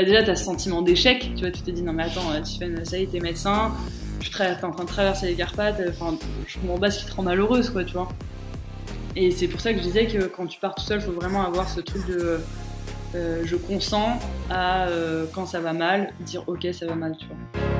bah déjà, tu as ce sentiment d'échec. Tu vois, tu te dis, non, mais attends, tu fais, ça y est, t'es médecin, tu es en train de traverser les Carpates, enfin, je comprends pas ce qui te rend malheureuse, quoi, tu vois. Et c'est pour ça que je disais que quand tu pars tout seul, faut vraiment avoir ce truc de euh, je consens à euh, quand ça va mal, dire ok, ça va mal, tu vois.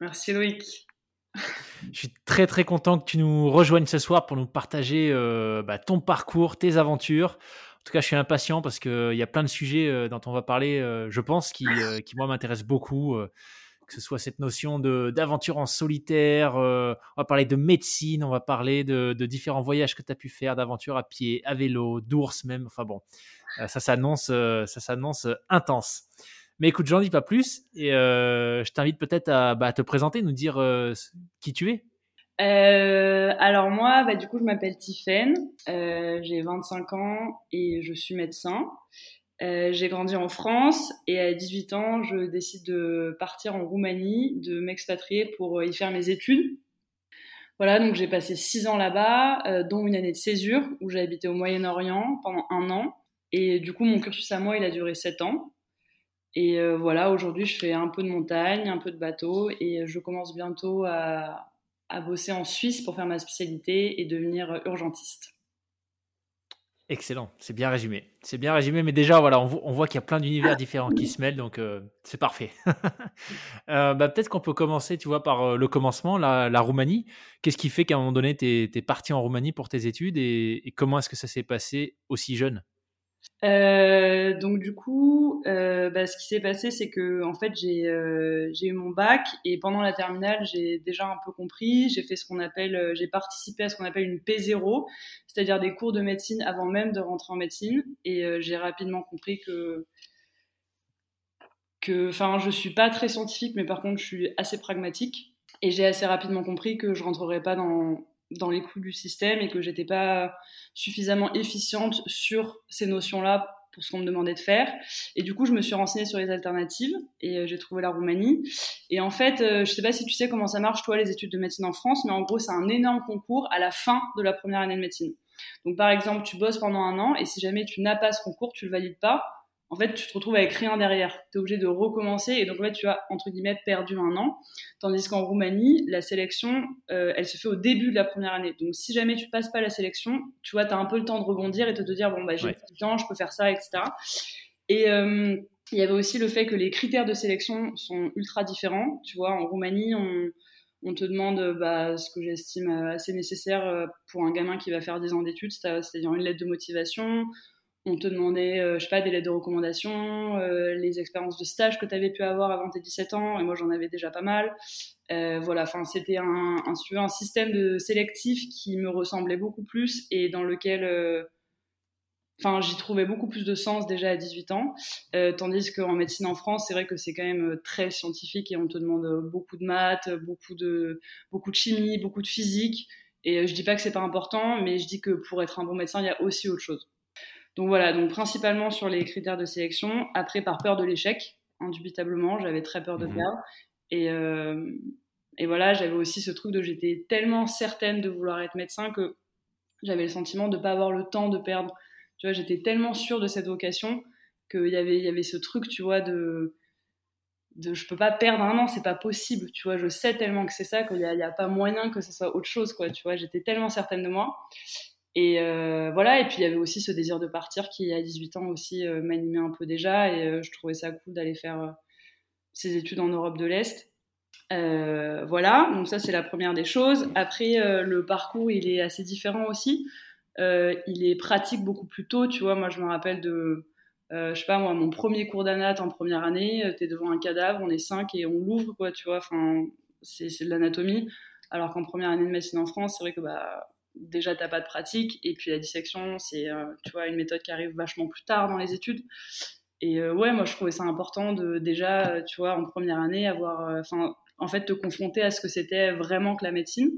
Merci Loïc. Je suis très très content que tu nous rejoignes ce soir pour nous partager euh, bah, ton parcours, tes aventures. En tout cas, je suis impatient parce qu'il y a plein de sujets euh, dont on va parler, euh, je pense, qui, moi m'intéressent beaucoup. que ce soit cette notion d'aventure en solitaire, on va parler de médecine, on va parler de, de différents voyages que tu as pu faire, d'aventures à pied, à vélo, d'ours même. Enfin bon, ça s'annonce, ça s'annonce intense. Mais écoute, j'en dis pas plus et euh, je t'invite peut-être à, bah, te présenter, nous dire euh, qui tu es. Euh, alors moi, bah, du coup, je m'appelle Tiffaine, j'ai 25 ans et je suis médecin. j'ai grandi en France et à 18 ans, je décide de partir en Roumanie, de m'expatrier pour y faire mes études. Voilà, donc j'ai passé 6 ans là-bas, dont une année de césure où j'ai habité au Moyen-Orient pendant un an. Et du coup, mon cursus à moi, il a duré 7 ans. Et euh, voilà, aujourd'hui, je fais un peu de montagne, un peu de bateau, et je commence bientôt à, bosser en Suisse pour faire ma spécialité et devenir urgentiste. Excellent, c'est bien résumé. C'est bien résumé, mais déjà, voilà, on, voit qu'il y a plein d'univers différents qui se mêlent, donc euh, c'est parfait. euh, bah, Peut-être qu'on peut commencer, tu vois, par le commencement, la, Roumanie. Qu'est-ce qui fait qu'à un moment donné, tu es, parti en Roumanie pour tes études et comment est-ce que ça s'est passé aussi jeune? Euh, donc du coup, euh, bah, ce qui s'est passé, c'est que en fait, j'ai euh, j'ai eu mon bac et pendant la terminale, j'ai déjà un peu compris. J'ai fait ce qu'on appelle, j'ai participé à ce qu'on appelle une P0, c'est-à-dire des cours de médecine avant même de rentrer en médecine. Et j'ai rapidement compris que que, enfin, je suis pas très scientifique, mais par contre, je suis assez pragmatique. Et j'ai assez rapidement compris que je rentrerais pas dans dans les coûts du système et que j'étais pas suffisamment efficiente sur ces notions-là pour ce qu'on me demandait de faire. Et du coup, je me suis renseignée sur les alternatives et euh, j'ai trouvé la Roumanie. Et en fait, euh, je sais pas si tu sais comment ça marche, toi, les études de médecine en France, mais en gros, c'est un énorme concours à la fin de la première année de médecine. Donc, par exemple, tu bosses pendant un an et si jamais tu n'as pas ce concours, tu le valides pas, en fait, tu te retrouves avec rien derrière. Tu es obligé de recommencer et donc en fait, tu as entre guillemets perdu un an. Tandis qu'en Roumanie, la sélection, euh, elle se fait au début de la première année. Donc si jamais tu passes pas la sélection, tu vois, tu as un peu le temps de rebondir et de te dire bon bah j'ai du temps, je peux faire ça, etc. Et euh, il y avait aussi le fait que les critères de sélection sont ultra différents. Tu vois, en Roumanie, on, on te demande bah, ce que j'estime assez nécessaire euh, pour un gamin qui va faire 10 ans d'études, c'est-à-dire une lettre de motivation, on te demandait, euh, je sais pas, des lettres de recommandation, euh, les expériences de stage que tu avais pu avoir avant tes 17 ans, et moi j'en avais déjà pas mal. Euh, voilà, enfin c'était un, un, système de sélectif qui me ressemblait beaucoup plus et dans lequel, enfin j'y trouvais beaucoup plus de sens déjà à 18 ans, tandis qu'en médecine en France, c'est vrai que c'est quand même très scientifique et on te demande beaucoup de maths, beaucoup de, beaucoup de chimie, beaucoup de physique. Et je dis pas que c'est pas important, mais je dis que pour être un bon médecin, il y a aussi autre chose. Donc voilà, donc principalement sur les critères de sélection. Après, par peur de l'échec, indubitablement, j'avais très peur de mhm. perdre. Et, euh, et voilà, j'avais aussi ce truc de j'étais tellement certaine de vouloir être médecin que j'avais le sentiment de ne pas avoir le temps de perdre. Tu vois, j'étais tellement sûre de cette vocation qu'il y avait, il y avait ce truc, tu vois, de de je peux pas perdre un an, c'est pas possible, tu vois. Je sais tellement que c'est ça qu'il n'y a, a, pas moyen que ce soit autre chose, quoi, tu vois. J'étais tellement certaine de moi. Et euh, voilà, et puis il y avait aussi ce désir de partir qui, à 18 ans aussi, euh, m'animait un peu déjà. Et euh, je trouvais ça cool d'aller faire ses études en Europe de l'Est. voilà, donc ça c'est la première des choses. Après, le parcours, il est assez différent aussi. il est pratique beaucoup plus tôt, tu vois. Moi, je me rappelle de je sais pas moi, mon premier cours d'anat en première année, tu es devant un cadavre, on est cinq et on l'ouvre, quoi, tu vois, enfin, c'est, de l'anatomie. Alors qu'en première année de médecine en France, c'est vrai que bah, déjà t'as pas de pratique, et puis la dissection, c'est, euh, tu vois, une méthode qui arrive vachement plus tard dans les études. Et ouais, moi je trouvais ça important de déjà, tu vois, en première année, avoir, enfin, en fait, te confronter à ce que c'était vraiment que la médecine.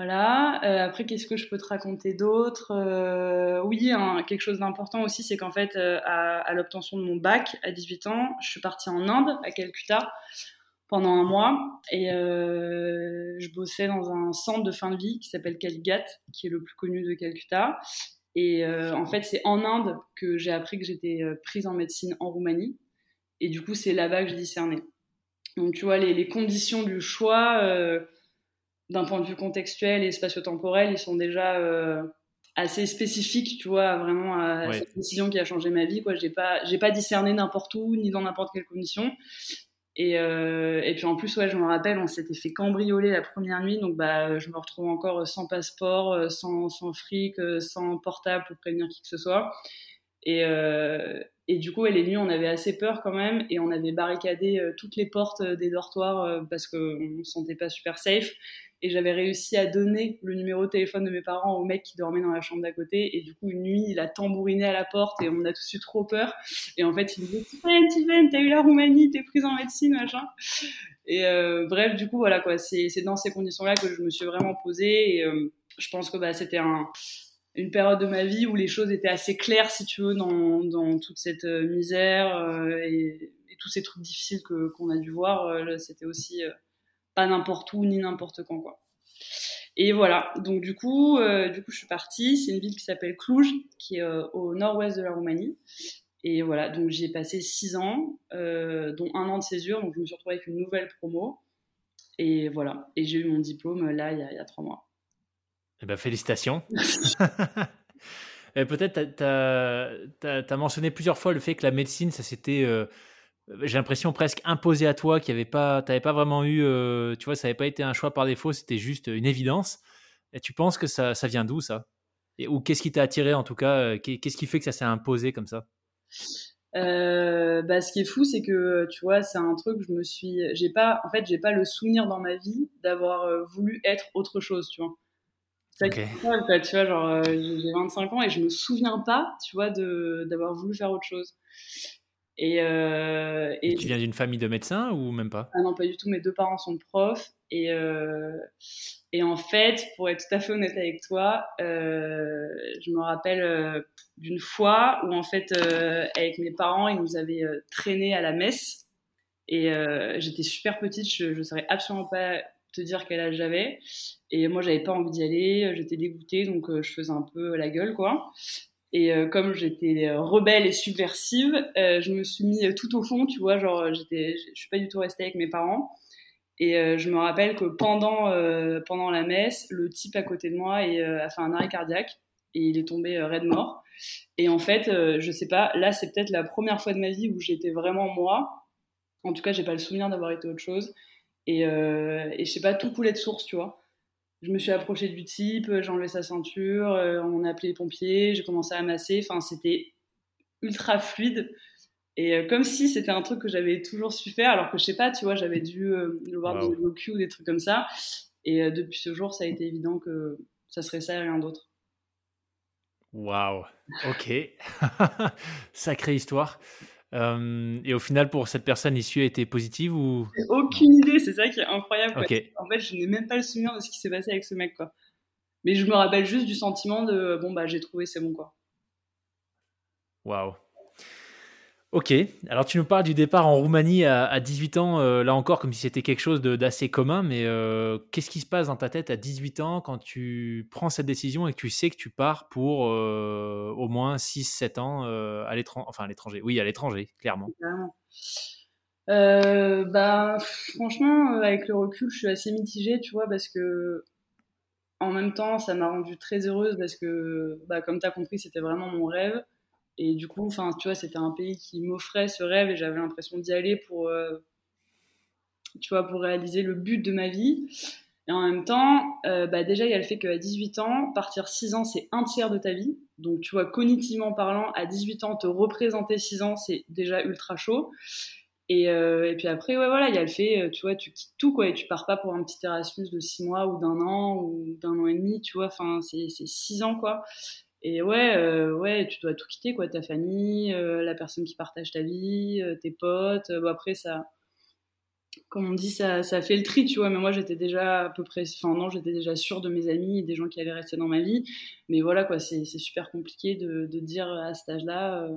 Voilà. Euh, après, qu'est-ce que je peux te raconter d'autre? Euh, Oui, quelque chose d'important aussi, c'est qu'en fait, euh, à, l'obtention de mon bac à 18 ans, je suis partie en Inde, à Calcutta, pendant un mois, et je bossais dans un centre de fin de vie qui s'appelle Caligat, qui est le plus connu de Calcutta. Et en fait, c'est en Inde que j'ai appris que j'étais prise en médecine en Roumanie, et du coup, c'est là-bas que je discernais. Donc, tu vois, les, les conditions du choix d'un point de vue contextuel et spatio-temporel, ils sont déjà euh, assez spécifiques, tu vois, vraiment à cette décision qui a changé ma vie. Quoi, j'ai pas, j'ai pas discerné n'importe où ni dans n'importe quelle condition. Et, euh, et puis en plus, je me rappelle, on s'était fait cambrioler la première nuit, donc bah, je me retrouve encore sans passeport, sans, sans fric, sans portable pour prévenir qui que ce soit. Et, euh, et du coup, les nuits, on avait assez peur quand même, et on avait barricadé toutes les portes des dortoirs parce qu'on ne se sentait pas super safe et j'avais réussi à donner le numéro de téléphone de mes parents au mec qui dormait dans la chambre d'à côté. Et du coup une nuit il a tambouriné à la porte et on a tous eu trop peur. Et en fait il me dit Tivane, t'as eu la Roumanie, t'es prise en médecine machin. Et euh, bref du coup voilà quoi. C'est dans ces conditions là que je me suis vraiment posée. Et euh, je pense que bah, c'était un une période de ma vie où les choses étaient assez claires si tu veux dans, toute cette euh, misère et, tous ces trucs difficiles qu'on a dû voir c'était aussi pas n'importe où ni n'importe quand quoi. Et voilà, donc du coup, euh, du coup, je suis partie. C'est une ville qui s'appelle Cluj, qui est euh, au nord-ouest de la Roumanie. Et voilà, donc j'y ai passé six ans, euh, dont un an de césure. Donc je me suis retrouvée avec une nouvelle promo. Et voilà, et j'ai eu mon diplôme là il y a, il y a trois mois. Eh ben, félicitations. Peut-être, tu as, mentionné plusieurs fois le fait que la médecine, ça s'était j'ai l'impression presque imposé à toi, qui avait pas, t'avais pas vraiment eu, euh, tu vois, ça n'avait pas été un choix par défaut, c'était juste une évidence. Et tu penses que ça, ça vient d'où ça? Et, Ou qu'est-ce qui t'a attiré en tout cas euh, Qu'est-ce qui fait que ça s'est imposé comme ça? Euh, bah, ce qui est fou, c'est que tu vois, c'est un truc. Je me suis, j'ai pas, en fait, j'ai pas le souvenir dans ma vie d'avoir voulu être autre chose, tu vois. C'est okay. tu vois, genre, j'ai 25 ans et je me souviens pas, tu vois, de d'avoir voulu faire autre chose. Et, euh, et, tu viens d'une famille de médecins ou même pas? Ah non, pas du tout. Mes deux parents sont profs. Et, euh, et en fait, pour être tout à fait honnête avec toi, euh, je me rappelle d'une fois où en fait, avec mes parents, ils nous avaient euh, traîné à la messe. Et j'étais super petite, je ne saurais absolument pas te dire quel âge j'avais. Et moi, j'avais pas envie d'y aller, j'étais dégoûtée, donc je faisais un peu la gueule, quoi. Et euh, comme j'étais euh, rebelle et subversive, euh, je me suis mis tout au fond, tu vois, genre j'étais, je suis pas du tout restée avec mes parents. Et je me rappelle que pendant pendant la messe, le type à côté de moi et, a fait un arrêt cardiaque et il est tombé raide mort. Et en fait, je sais pas, là c'est peut-être la première fois de ma vie où j'étais vraiment moi. En tout cas, j'ai pas le souvenir d'avoir été autre chose. Et, et je sais pas, tout coulait de source, tu vois je me suis approchée du type, euh, j'ai enlevé sa ceinture, euh, on a appelé les pompiers, j'ai commencé à masser. Enfin, c'était ultra fluide. Et euh, comme si c'était un truc que j'avais toujours su faire, alors que je sais pas, tu vois, j'avais dû le voir dans des docu ou des trucs comme ça. Et depuis ce jour, ça a été évident que ça serait ça et rien d'autre. Waouh, ok. Sacrée histoire et au final, pour cette personne, l'issue a été positive ou? Aucune idée, c'est ça qui est incroyable. En fait, je n'ai même pas le souvenir de ce qui s'est passé avec ce mec, quoi. Mais je me rappelle juste du sentiment de bon bah j'ai trouvé, c'est bon, quoi. Waouh. Ok, alors tu nous parles du départ en Roumanie à, 18 ans, euh, là encore comme si c'était quelque chose d'assez commun, mais euh, qu'est-ce qui se passe dans ta tête à 18 ans quand tu prends cette décision et que tu sais que tu pars pour euh, au moins 6-7 ans à l'étranger, enfin à l'étranger, oui à l'étranger, clairement. bah, franchement, avec le recul, je suis assez mitigée, tu vois, parce que en même temps, ça m'a rendue très heureuse parce que, bah, comme tu as compris, c'était vraiment mon rêve. Et du coup, enfin, tu vois, c'était un pays qui m'offrait ce rêve et j'avais l'impression d'y aller pour, euh, tu vois, pour réaliser le but de ma vie. Et en même temps, bah, déjà, il y a le fait qu'à 18 ans, partir 6 ans, c'est un tiers de ta vie. Donc, tu vois, cognitivement parlant, à 18 ans, te représenter 6 ans, c'est déjà ultra chaud. Et, euh, et, puis après, ouais, voilà, il y a le fait, euh, tu vois, tu quittes tout, quoi, et tu pars pas pour un petit Erasmus de six mois ou d'un an ou d'un an et demi, tu vois, enfin, c'est six ans, quoi. Et ouais, euh, ouais, tu dois tout quitter, quoi, ta famille, euh, la personne qui partage ta vie, euh, tes potes. Bon, après, ça, comme on dit, ça, ça fait le tri, tu vois, mais moi, j'étais déjà à peu près, enfin, non, j'étais déjà sûre de mes amis et des gens qui allaient rester dans ma vie. Mais voilà, quoi, c'est super compliqué de, de dire à cet âge-là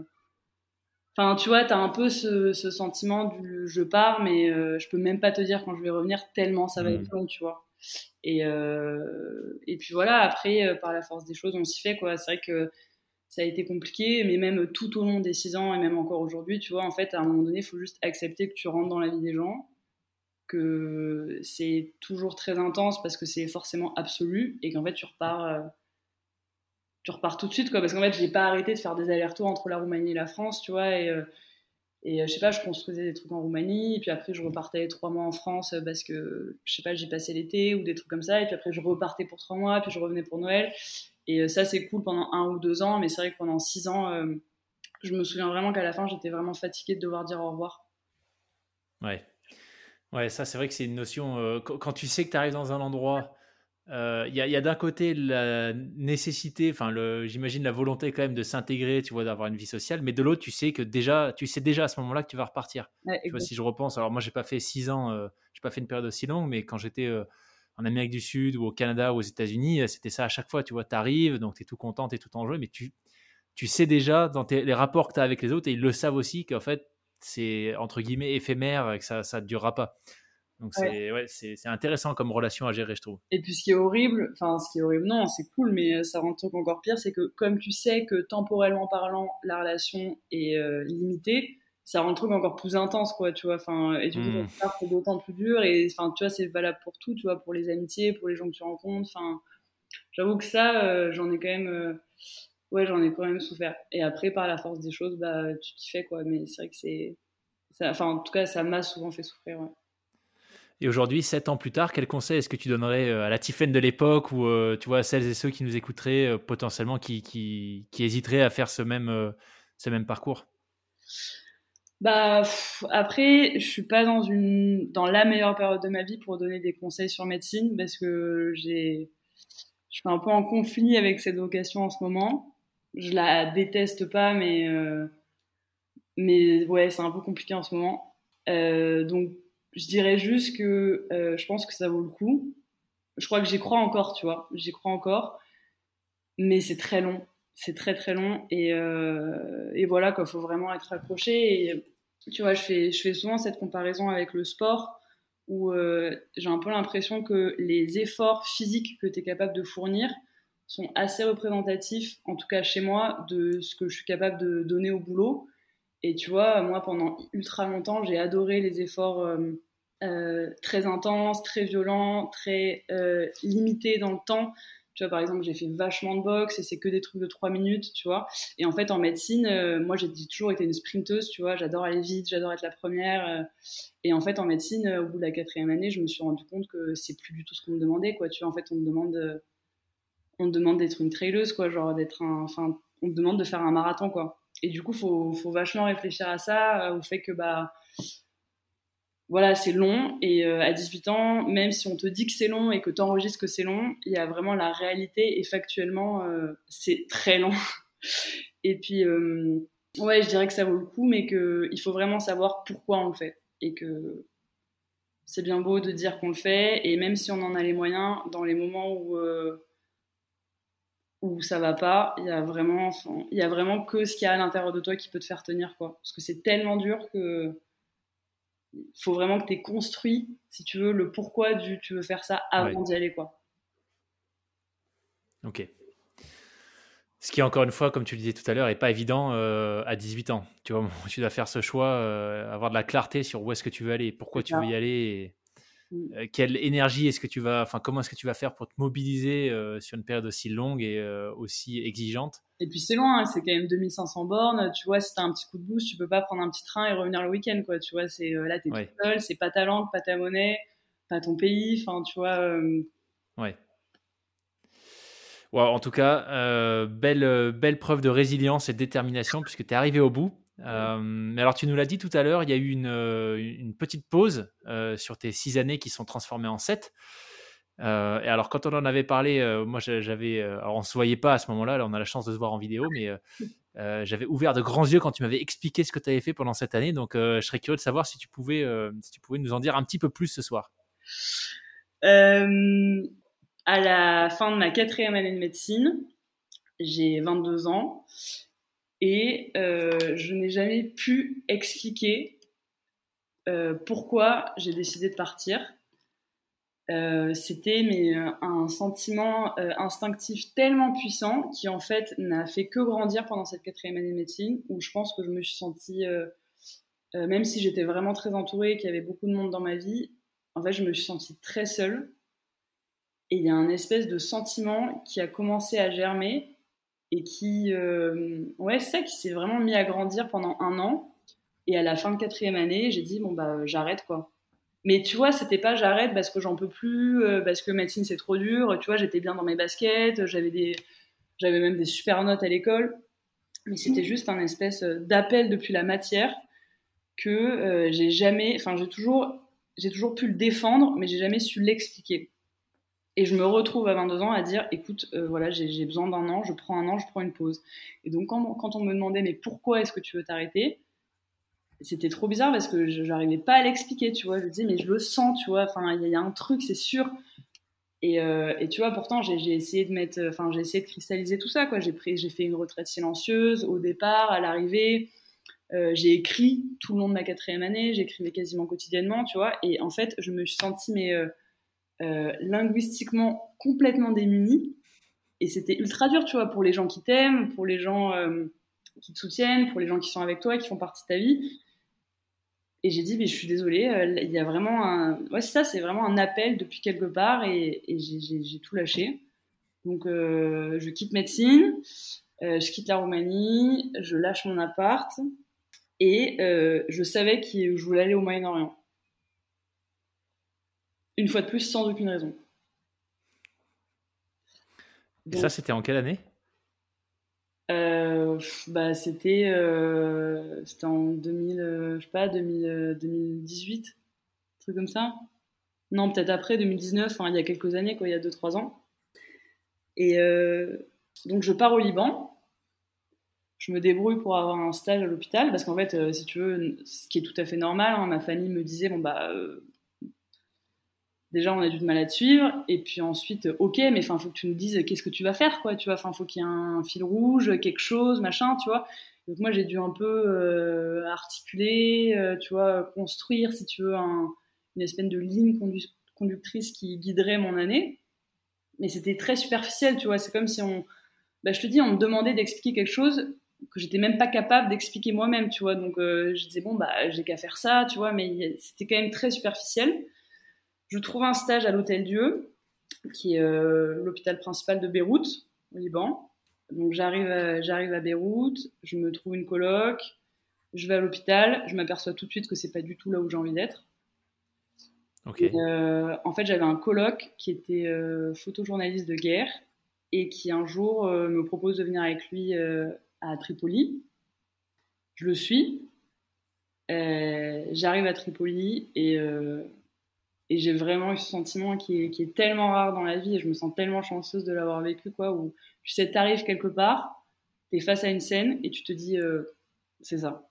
Enfin, tu vois, t'as un peu ce, ce, sentiment du je pars, mais je peux même pas te dire quand je vais revenir tellement ça va être mm. long, tu vois. Et, euh, et puis voilà, après, euh, par la force des choses, on s'y fait, quoi. C'est vrai que ça a été compliqué, mais même tout au long des six ans et même encore aujourd'hui, tu vois, en fait, à un moment donné, il faut juste accepter que tu rentres dans la vie des gens, que c'est toujours très intense parce que c'est forcément absolu et qu'en fait, tu repars euh, tu repars tout de suite, quoi. Parce qu'en fait, j'ai pas arrêté de faire des allers-retours entre la Roumanie et la France, tu vois. Et euh, je sais pas, je construisais des trucs en Roumanie, et puis après, je repartais trois mois en France parce que, je sais pas, j'y passais l'été ou des trucs comme ça. Et puis après, je repartais pour trois mois, puis je revenais pour Noël. Et euh, ça, c'est cool pendant un ou deux ans, mais c'est vrai que pendant six ans, je me souviens vraiment qu'à la fin, j'étais vraiment fatiguée de devoir dire au revoir. Ouais. Ouais, ça, c'est vrai que c'est une notion. quand tu sais que tu arrives dans un endroit euh, il y a, d'un côté la nécessité, enfin, j'imagine la volonté quand même de s'intégrer, tu vois, d'avoir une vie sociale, mais de l'autre, tu sais que déjà, tu sais déjà à ce moment-là que tu vas repartir. tu vois, si je repense, alors moi, j'ai pas fait six ans, euh, j'ai pas fait une période aussi longue, mais quand j'étais euh, en Amérique du Sud ou au Canada ou aux États-Unis, c'était ça à chaque fois, tu vois, tu arrives, donc tu es tout content, tu es tout en jeu, mais tu, tu sais déjà dans les rapports que tu as avec les autres, et ils le savent aussi qu'en fait, c'est entre guillemets éphémère et que ça ne durera pas. Donc c'est ouais. intéressant comme relation à gérer, je trouve. Et puis ce qui est horrible, enfin ce qui est horrible, non, c'est cool, mais euh, ça rend le truc encore pire, c'est que comme tu sais que temporellement parlant, la relation est euh, limitée, ça rend le truc encore plus intense, quoi, tu vois. Enfin, et du coup, mmh. c'est d'autant plus dur. Et enfin, tu vois, c'est valable pour tout, tu vois, pour les amitiés, pour les gens que tu rencontres. Enfin, j'avoue que ça, euh, j'en ai quand même, ouais, j'en ai quand même souffert. Et après, par la force des choses, bah, tu t'y fais, quoi. Mais c'est vrai que c'est, enfin, en tout cas, ça m'a souvent fait souffrir, ouais. Et aujourd'hui, sept ans plus tard, quel conseil est-ce que tu donnerais euh, à la Tiffen de l'époque ou euh, tu vois, à celles et ceux qui nous écouteraient euh, potentiellement, qui, qui, hésiteraient à faire ce même, ce même parcours? Bah, après, je suis pas dans une dans la meilleure période de ma vie pour donner des conseils sur médecine parce que je suis un peu en conflit avec cette vocation en ce moment. Je la déteste pas, mais mais ouais, c'est un peu compliqué en ce moment. donc je dirais juste que euh, je pense que ça vaut le coup. Je crois que j'y crois encore, tu vois. J'y crois encore. Mais c'est très long. C'est très très long. Et, euh, voilà, qu'il faut vraiment être accroché. Et tu vois, je fais, je fais souvent cette comparaison avec le sport où euh, j'ai un peu l'impression que les efforts physiques que tu es capable de fournir sont assez représentatifs, en tout cas chez moi, de ce que je suis capable de donner au boulot. Et tu vois, moi, pendant ultra longtemps, j'ai adoré les efforts euh, euh, très intenses, très violents, très euh, limités dans le temps. Tu vois, par exemple, j'ai fait vachement de boxe et c'est que des trucs de 3 minutes, tu vois. Et en fait, en médecine, moi, j'ai toujours été une sprinteuse, tu vois. J'adore aller vite, j'adore être la première. et en fait, en médecine, au bout de la quatrième année, je me suis rendu compte que c'est plus du tout ce qu'on me demandait, quoi. Tu vois, en fait, on me demande, on demande d'être une traileuse, quoi. Genre, d'être un, enfin, on me demande de faire un marathon, quoi. Et du coup, faut, faut vachement réfléchir à ça, euh, au fait que bah voilà, c'est long et euh, à 18 ans, même si on te dit que c'est long et que tu enregistres que c'est long, il y a vraiment la réalité et factuellement, euh, c'est très long. et puis, ouais, je dirais que ça vaut le coup, mais qu'il faut vraiment savoir pourquoi on le fait et que c'est bien beau de dire qu'on le fait et même si on en a les moyens, dans les moments où où ça va pas, il y a vraiment, il y a vraiment que ce qu'il y a à l'intérieur de toi qui peut te faire tenir, quoi. Parce que c'est tellement dur que faut vraiment que tu aies construit, si tu veux, le pourquoi du tu veux faire ça avant d'y aller, quoi. Ok. Ce qui, encore une fois, comme tu le disais tout à l'heure, n'est pas évident à 18 ans. Tu vois, tu dois faire ce choix, avoir de la clarté sur où est-ce que tu veux aller, pourquoi tu veux y aller. Euh, quelle énergie est-ce que tu vas, enfin, comment est-ce que tu vas faire pour te mobiliser euh, sur une période aussi longue et euh, aussi exigeante? Et puis c'est loin, hein, c'est quand même 2500 bornes. Tu vois, si t'as un petit coup de boost, tu peux pas prendre un petit train et revenir le week-end, quoi. Tu vois, c'est là, t'es tout seul, c'est pas ta langue, pas ta monnaie, pas ton pays. Enfin, tu vois. Ouais. en tout cas, belle, belle preuve de résilience et de détermination puisque tu es arrivé au bout. Euh, mais alors, tu nous l'as dit tout à l'heure, il y a eu une, euh, une petite pause euh, sur tes six années qui sont transformées en sept. et alors, quand on en avait parlé, moi, j'avais, alors on se voyait pas à ce moment-là. Là, on a la chance de se voir en vidéo, mais j'avais ouvert de grands yeux quand tu m'avais expliqué ce que tu avais fait pendant cette année. Donc, je serais curieux de savoir si tu pouvais, si tu pouvais nous en dire un petit peu plus ce soir. à la fin de ma quatrième année de médecine, j'ai 22 ans et euh, je n'ai jamais pu expliquer euh, pourquoi j'ai décidé de partir. Euh, c'était mais un sentiment instinctif tellement puissant qui en fait n'a fait que grandir pendant cette quatrième année de médecine où je pense que je me suis sentie même si j'étais vraiment très entourée qu'il y avait beaucoup de monde dans ma vie en fait je me suis sentie très seule et il y a un espèce de sentiment qui a commencé à germer et qui, euh, ouais, ça, qui s'est vraiment mis à grandir pendant un an. Et à la fin de quatrième année, j'ai dit, bon, bah, j'arrête, quoi. Mais tu vois, c'était pas j'arrête parce que j'en peux plus, euh, parce que médecine c'est trop dur. Tu vois, j'étais bien dans mes baskets, j'avais des, j'avais même des super notes à l'école. Mais c'était juste un espèce d'appel depuis la matière que euh, j'ai jamais, enfin j'ai toujours, j'ai toujours pu le défendre, mais j'ai jamais su l'expliquer. Et je me retrouve à 22 ans à dire, écoute, euh, voilà, j'ai besoin d'un an, je prends un an, je prends une pause. Et donc quand, on me demandait, mais pourquoi est-ce que tu veux t'arrêter? C'était trop bizarre parce que je n'arrivais pas à l'expliquer, tu vois. Je disais, mais je le sens, tu vois. Enfin, il y, a un truc, c'est sûr. Et, euh, tu vois, pourtant, j'ai essayé de mettre, enfin, j'ai essayé de cristalliser tout ça, quoi. J'ai fait une retraite silencieuse au départ, à l'arrivée. Euh, j'ai écrit tout le long de ma quatrième année, j'écrivais quasiment quotidiennement, tu vois. Et en fait, je me suis sentie, mais linguistiquement complètement démunis. Et c'était ultra dur, tu vois, pour les gens qui t'aiment, pour les gens euh, qui te soutiennent, pour les gens qui sont avec toi, qui font partie de ta vie. Et j'ai dit, mais je suis désolée, euh, il y a vraiment un. Ouais, ça, c'est vraiment un appel depuis quelque part et, j'ai tout lâché. Donc, je quitte médecine, je quitte la Roumanie, je lâche mon appart et je savais que je voulais aller au Moyen-Orient. Une fois de plus, sans aucune raison. Et ça, c'était en quelle année? Euh, bah, c'était euh, en 2000, euh, je sais pas, 2018, un truc comme ça. Non, peut-être après 2019, il y a quelques années, quoi, il y a 2-3 ans. Et donc je pars au Liban. Je me débrouille pour avoir un stage à l'hôpital parce qu'en fait, si tu veux, ce qui est tout à fait normal, hein, ma famille me disait bon bah déjà on a du mal à suivre. Et puis ensuite ok mais enfin faut que tu nous dises qu'est-ce que tu vas faire quoi tu vois? Enfin faut qu'il y ait un fil rouge quelque chose machin tu vois? Donc moi j'ai dû un peu euh, articuler euh, tu vois construire si tu veux une espèce de ligne conductrice qui guiderait mon année. Mais c'était très superficiel tu vois? C'est comme si on bah, je te dis on me demandait d'expliquer quelque chose que j'étais même pas capable d'expliquer moi-même tu vois? Donc euh, je disais bon bah j'ai qu'à faire ça tu vois? Mais c'était quand même très superficiel je trouve un stage à l'Hôtel Dieu, qui est euh, l'hôpital principal de Beyrouth, au Liban. Donc j'arrive à, j'arrive à Beyrouth, je me trouve une coloc, je vais à l'hôpital, je m'aperçois tout de suite que c'est pas du tout là où j'ai envie d'être. Euh, en fait, j'avais un coloc qui était euh, photojournaliste de guerre et qui un jour me propose de venir avec lui à Tripoli. Je le suis. J'arrive à Tripoli et et j'ai vraiment eu ce sentiment qui est, tellement rare dans la vie et je me sens tellement chanceuse de l'avoir vécu, quoi, où tu sais, t'arrives quelque part, t'es face à une scène et tu te dis, euh, c'est ça.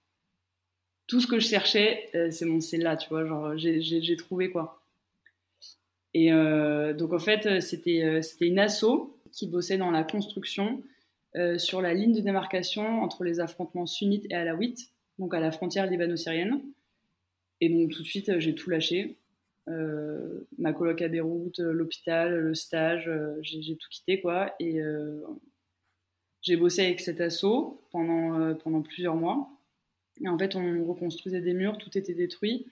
Tout ce que je cherchais, euh, c'est mon, c'est là, tu vois, genre, j'ai trouvé quoi. Et euh, donc, en fait, c'était c'était une asso qui bossait dans la construction sur la ligne de démarcation entre les affrontements sunnites et alaouites, donc à la frontière libano-syrienne. Et donc, tout de suite, j'ai tout lâché. Euh, ma coloc à Beyrouth, euh, l'hôpital, le stage, euh, j'ai tout quitté quoi. Et j'ai bossé avec cet assaut pendant, pendant plusieurs mois. Et en fait, on reconstruisait des murs, tout était détruit.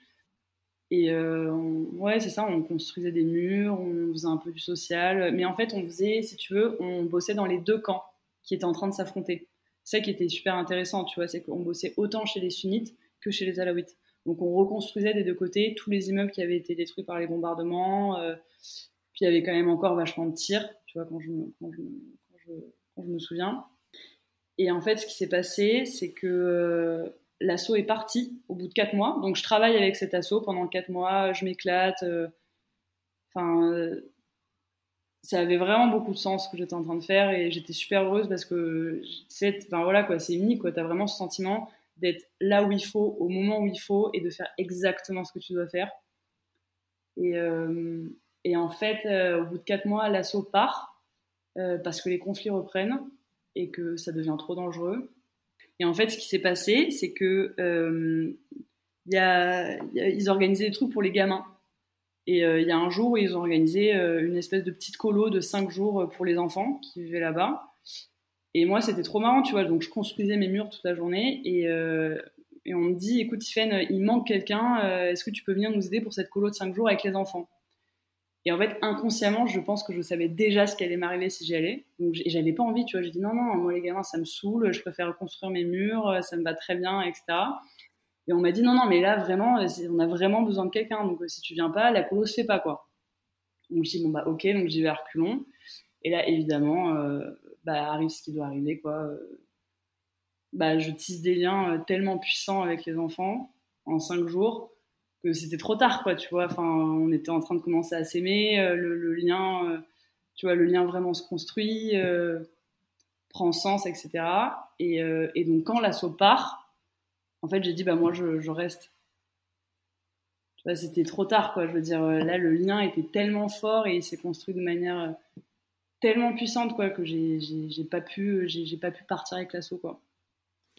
Et ouais, c'est ça, on construisait des murs, on faisait un peu du social. Mais en fait, on faisait, si tu veux, on bossait dans les deux camps qui étaient en train de s'affronter. C'est ça qui était super intéressant, tu vois, c'est qu'on bossait autant chez les sunnites que chez les alaouites. Donc on reconstruisait des deux côtés tous les immeubles qui avaient été détruits par les bombardements. Euh, puis il y avait quand même encore vachement de tirs, tu vois, quand je, me souviens. Et en fait, ce qui s'est passé, c'est que euh, l'assaut est parti au bout de quatre mois. Donc je travaille avec cet assaut pendant quatre mois, je m'éclate. Euh, enfin, ça avait vraiment beaucoup de sens ce que j'étais en train de faire et j'étais super heureuse parce que c'est enfin voilà quoi c'est unique quoi t'as vraiment ce sentiment d'être là où il faut au moment où il faut et de faire exactement ce que tu dois faire. Et, euh, en fait euh, au bout de quatre mois l'assaut part euh, parce que les conflits reprennent et que ça devient trop dangereux. Et en fait ce qui s'est passé c'est que y y ils organisaient des trucs pour les gamins. Et il y a un jour où ils ont organisé une espèce de petite colo de 5 jours pour les enfants qui vivaient là-bas. Et moi, c'était trop marrant, tu vois. Donc, je construisais mes murs toute la journée et, euh, on me dit écoute, Tiffen, il manque quelqu'un. Est-ce que tu peux venir nous aider pour cette colo de 5 jours avec les enfants? Et en fait, inconsciemment, je pense que je savais déjà ce qui allait m'arriver si j'y allais. Donc, j'avais pas envie, tu vois. J'ai dit non, non, moi, les gamins, ça me saoule. Je préfère construire mes murs. Ça me va très bien, etc. Et on m'a dit non, non, mais là, vraiment, on a vraiment besoin de quelqu'un. Donc, euh, si tu viens pas, la colo se fait pas, quoi. Donc, je dis bon, bah, ok, donc j'y vais à reculons. Et là, évidemment, euh, bah, arrive ce qui doit arriver, quoi. Bah, je tisse des liens euh, tellement puissants avec les enfants en cinq jours que c'était trop tard, quoi, tu vois. Enfin, on était en train de commencer à s'aimer, le, lien, tu vois, le lien vraiment se construit, prend sens, etc. Et, donc, quand l'assaut part, en fait, j'ai dit, bah, moi, je, reste. C'était trop tard, quoi. Je veux dire, euh, là, le lien était tellement fort et il s'est construit de manière euh, tellement puissante, quoi, que j'ai pas pu, j'ai pas pu partir avec l'assaut, quoi.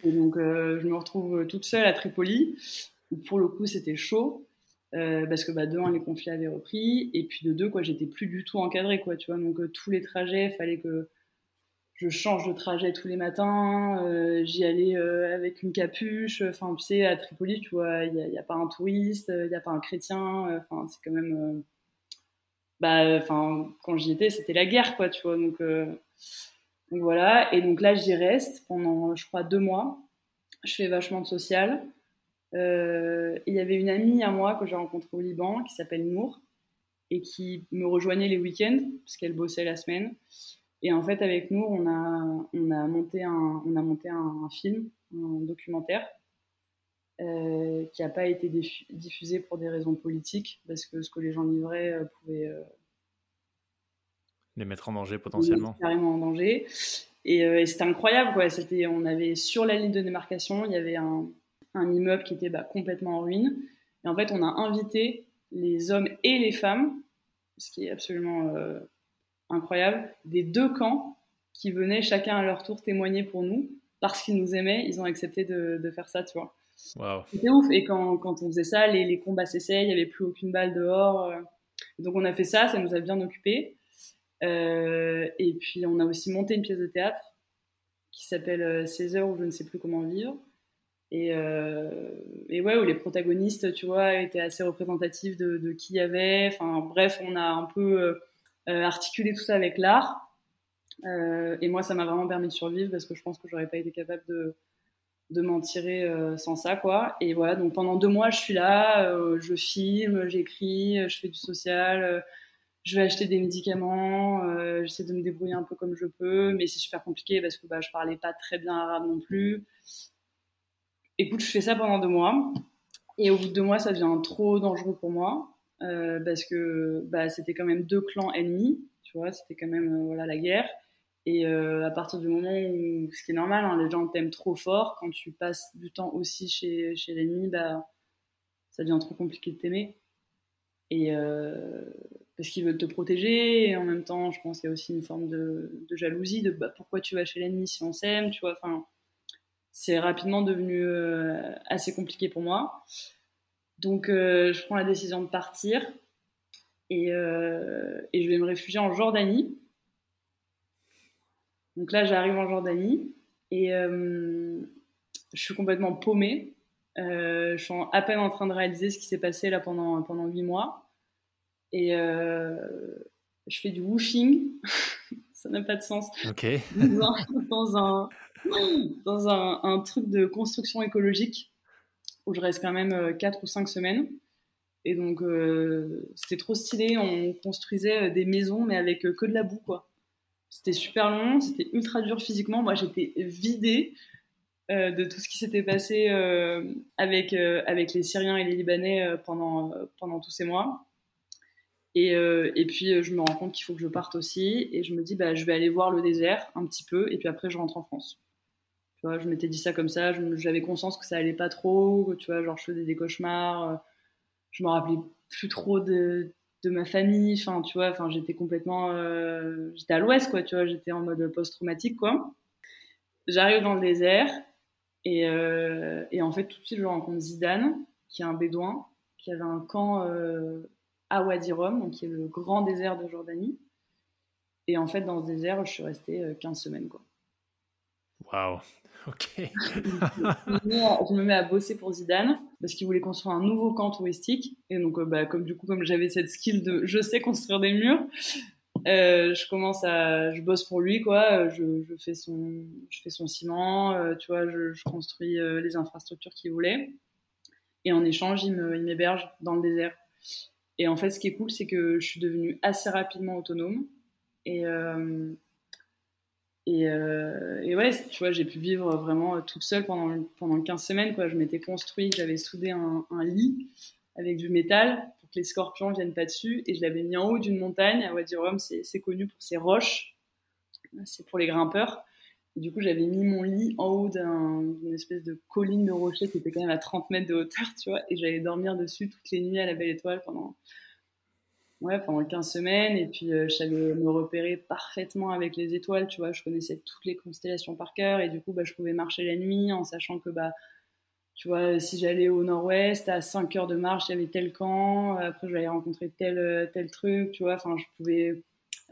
Et donc, euh, je me retrouve toute seule à Tripoli, où pour le coup, c'était chaud. parce que bah, de un, les conflits avaient repris, et puis de deux, quoi, j'étais plus du tout encadrée, quoi, tu vois. Donc tous les trajets, fallait que je change de trajet tous les matins, euh, j'y allais euh, avec une capuche. Enfin, tu sais, à Tripoli, tu vois, il n'y a, pas un touriste, il n'y a pas un chrétien. Euh, enfin, c'est quand même. Bah, enfin, quand j'y étais, c'était la guerre, quoi, tu vois. Donc, donc voilà. Et donc là, j'y reste pendant, je crois, deux mois. Je fais vachement de social. Il y avait une amie à moi que j'ai rencontrée au Liban qui s'appelle Nour et qui me rejoignait les week-ends parce qu'elle bossait la semaine. Et en fait, avec nous, on a, on a monté, un, on a monté un, film, un documentaire, euh, qui n'a pas été diffusé pour des raisons politiques, parce que ce que les gens livraient euh, pouvait euh, les mettre en danger potentiellement. Carrément en danger. Et, c'était incroyable, quoi. C'était, on avait sur la ligne de démarcation, il y avait un, un immeuble qui était bah, complètement en ruine. Et en fait, on a invité les hommes et les femmes, ce qui est absolument incroyable, des deux camps qui venaient chacun à leur tour témoigner pour nous. Parce qu'ils nous aimaient, ils ont accepté de, faire ça, tu vois. C'était ouf. Et quand, quand, on faisait ça, les, les combats cessaient, il n'y avait plus aucune balle dehors. Euh. Donc on a fait ça, ça nous a bien occupés. Euh, et puis on a aussi monté une pièce de théâtre qui s'appelle 16 euh, heures ou je ne sais plus comment vivre. Et, et, ouais, où les protagonistes, tu vois, étaient assez représentatifs de, de qui y avait. Enfin bref, on a un peu articuler tout ça avec l'art. Et moi, ça m'a vraiment permis de survivre parce que je pense que j'aurais pas été capable de, de m'en tirer euh, sans ça, quoi. Et voilà, donc pendant deux mois, je suis là, je filme, j'écris, je fais du social, je vais acheter des médicaments, j'essaie de me débrouiller un peu comme je peux, mais c'est super compliqué parce que bah, je parlais pas très bien arabe non plus. Écoute, je fais ça pendant deux mois, et au bout de deux mois, ça devient trop dangereux pour moi. Euh, parce que bah, c'était quand même deux clans ennemis, tu vois, c'était quand même euh, voilà, la guerre. Et euh, à partir du moment où, ce qui est normal, hein, les gens t'aiment trop fort, quand tu passes du temps aussi chez, chez l'ennemi, bah, ça devient trop compliqué de t'aimer. Et parce qu'il veut te protéger, et en même temps, je pense qu'il y a aussi une forme de, jalousie, de bah, pourquoi tu vas chez l'ennemi si on s'aime, tu vois. Enfin, c'est rapidement devenu assez compliqué pour moi. Donc, euh, je prends la décision de partir euh, et, je vais me réfugier en Jordanie. Donc là, j'arrive en Jordanie et je suis complètement paumée. je suis à peine en train de réaliser ce qui s'est passé là pendant pendant huit mois. Et je fais du woofing. ça n'a pas de sens. Ok. Dans, un, dans un, truc de construction écologique où je reste quand même 4 euh, ou 5 semaines. Et donc, euh, c'était trop stylé. On construisait euh, des maisons, mais avec que de la boue, quoi. C'était super long, c'était ultra dur physiquement. Moi, j'étais vidée de tout ce qui s'était passé avec, avec les Syriens et les Libanais pendant, pendant tous ces mois. Et, euh, et, puis euh, je me rends compte qu'il faut que je parte aussi et je me dis bah je vais aller voir le désert un petit peu et puis après je rentre en France. Tu vois, je m'étais dit ça comme ça, j'avais conscience que ça allait pas trop, tu vois, genre je faisais des cauchemars, euh, je me rappelais plus trop de, de ma famille, enfin tu vois, enfin j'étais complètement, j'étais à l'ouest quoi, tu vois, j'étais en mode post-traumatique quoi. J'arrive dans le désert et, et en fait tout de suite je rencontre Zidane qui est un bédouin qui avait un camp à Wadi Rum, donc qui est le grand désert de Jordanie. Et en fait, dans ce désert, je suis restée 15 euh, semaines. Quoi. Waouh, ok. je, me mets à, bosser pour Zidane parce qu'il voulait construire un nouveau camp touristique. Et donc, euh, bah, comme du coup, comme j'avais cette skill de je sais construire des murs, euh, je commence à, je bosse pour lui, quoi. Je, fais son, je fais son ciment, tu vois, je, construis les infrastructures qu'il voulait. Et en échange, il m'héberge dans le désert. Et en fait, ce qui est cool, c'est que je suis devenue assez rapidement autonome. Et, euh, et, euh, et, ouais, tu vois, j'ai pu vivre vraiment toute seule pendant, pendant 15 semaines. Quoi. Je m'étais construit, j'avais soudé un, lit avec du métal pour que les scorpions ne viennent pas dessus. Et je l'avais mis en haut d'une montagne. À Wadi Rum, c'est connu pour ses roches. C'est pour les grimpeurs du coup, j'avais mis mon lit en haut d'une espèce de colline de rochers qui était quand même à 30 mètres de hauteur, tu vois, et j'allais dormir dessus toutes les nuits à la belle étoile pendant, ouais, pendant 15 semaines. Et puis, euh, je savais me repérer parfaitement avec les étoiles, tu vois, je connaissais toutes les constellations par cœur, et du coup, bah, je pouvais marcher la nuit en sachant que, bah, tu vois, si j'allais au nord-ouest, à 5 heures de marche, il y avait tel camp, après, j'allais rencontrer tel, tel truc, tu vois, enfin, je pouvais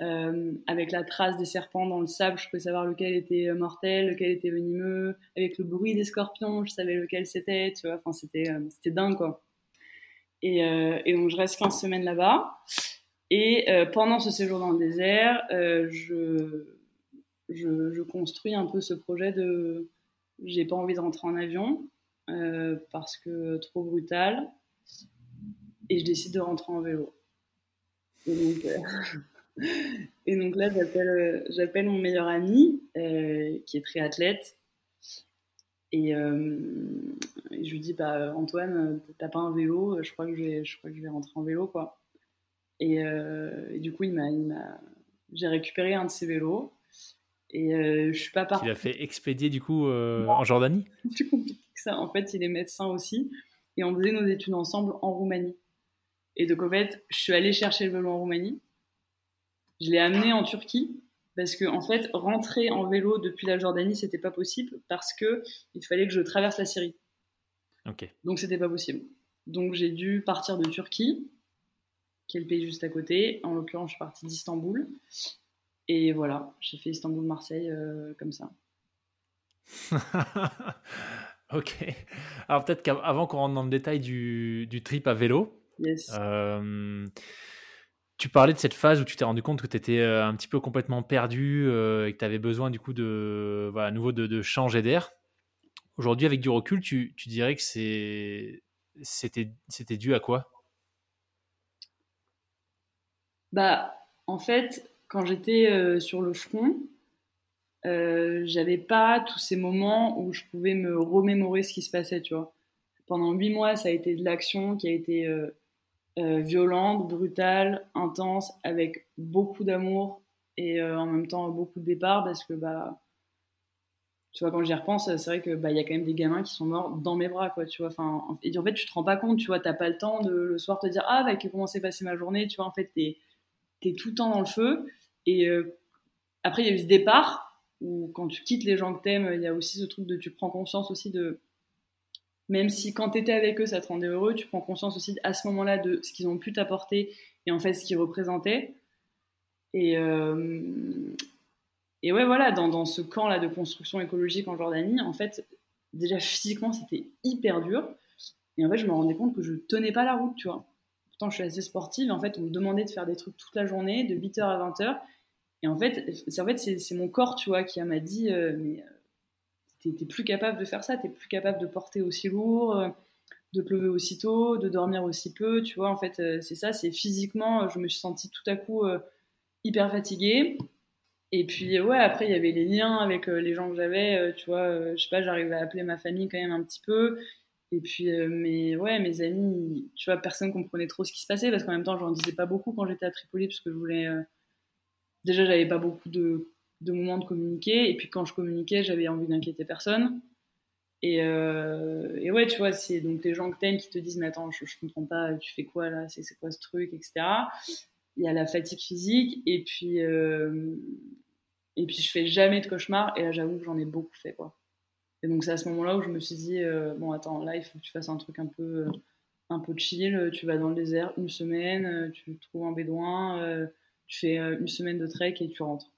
euh, avec la trace des serpents dans le sable, je pouvais savoir lequel était euh, mortel, lequel était venimeux. Avec le bruit des scorpions, je savais lequel c'était, tu vois. Enfin, c'était, euh, dingue, quoi. Et, et, donc, je reste 15 semaines là-bas. Et pendant ce séjour dans le désert, je, je, je, construis un peu ce projet de. J'ai pas envie de rentrer en avion parce que trop brutal. Et je décide de rentrer en vélo. Et donc, là, j'appelle, j'appelle mon meilleur ami, euh, qui est très athlète. Et, euh, je lui dis, bah, Antoine, t'as pas un vélo Je crois que je vais, je crois que je vais rentrer en vélo, quoi. Et, euh, du coup, il m'a, il m'a, j'ai récupéré un de ses vélos. Et je suis pas partie. Il a fait expédier du coup en Jordanie Plus compliqué que ça. En fait, il est médecin aussi. Et on faisait nos études ensemble en Roumanie. Et donc, en fait, je suis allée chercher le vélo en Roumanie. Je l'ai amené en Turquie parce que en fait, rentrer en vélo depuis la Jordanie, c'était pas possible parce que il fallait que je traverse la Syrie. Ok. Donc c'était pas possible. Donc j'ai dû partir de Turquie, qui est le pays juste à côté. En l'occurrence, je suis partie d'Istanbul. Et voilà, j'ai fait Istanbul-Marseille euh, comme ça. ok. Alors peut-être qu'avant qu'on rentre dans le détail du, du trip à vélo, yes. Euh, tu parlais de cette phase où tu t'es rendu compte que tu étais euh, un petit peu complètement perdu euh, et que tu avais besoin du coup de, à nouveau de, changer d'air. Aujourd'hui, avec du recul, tu, dirais que c'était, dû à quoi? Bah, en fait, quand j'étais euh, sur le front, j'avais pas tous ces moments où je pouvais me remémorer ce qui se passait, tu vois. Pendant huit mois, ça a été de l'action qui a été euh, violente, brutale, intense, avec beaucoup d'amour et euh, en même temps beaucoup de départ parce que bah tu vois quand j'y repense c'est vrai que bah il y a quand même des gamins qui sont morts dans mes bras quoi tu vois enfin et en fait tu te rends pas compte tu vois t'as pas le temps de le soir te dire ah bah comment s'est passée ma journée? Tu vois en fait t'es es tout le temps dans le feu et euh, après il y a eu ce départ où quand tu quittes les gens que t'aimes il y a aussi ce truc de tu prends conscience aussi de même si quand tu étais avec eux, ça te rendait heureux, tu prends conscience aussi à ce moment-là de ce qu'ils ont pu t'apporter et en fait ce qu'ils représentaient. Et, euh, ouais, voilà, dans, ce camp-là de construction écologique en Jordanie, en fait, déjà physiquement, c'était hyper dur. Et en fait, je me rendais compte que je tenais pas la route, tu vois. Pourtant, je suis assez sportive. En fait, on me demandait de faire des trucs toute la journée, de 8h à 20h. Et en fait, c'est en fait, mon corps, tu vois, qui m'a dit, euh, euh, t'es plus capable de faire ça, t'es plus capable de porter aussi lourd, euh, de pleuver aussi tôt, de dormir aussi peu, tu vois. En fait, c'est ça, c'est physiquement, je me suis sentie tout à coup hyper fatiguée. Et puis, ouais, après, il y avait les liens avec les gens que j'avais, tu vois, je sais pas, j'arrivais à appeler ma famille quand même un petit peu. Et puis, mes, ouais, mes amis, tu vois, personne comprenait trop ce qui se passait parce qu'en même temps, je n'en disais pas beaucoup quand j'étais à Tripoli parce que je voulais déjà, j'avais pas beaucoup de, de, moments de communiquer. Et puis, quand je communiquais, j'avais envie d'inquiéter personne. Et, euh, et, ouais, tu vois, c'est donc les gens que t'aimes qui te disent, mais attends, je, je comprends pas, tu fais quoi là, c'est quoi ce truc, etc. Il y a la fatigue physique, et puis, euh, et puis je fais jamais de cauchemars, et là j'avoue que j'en ai beaucoup fait, quoi. Et donc c'est à ce moment-là où je me suis dit, euh, bon, attends, là il faut que tu fasses un truc un peu, un peu chill, tu vas dans le désert une semaine, tu trouves un bédouin, tu fais une semaine de trek et tu rentres.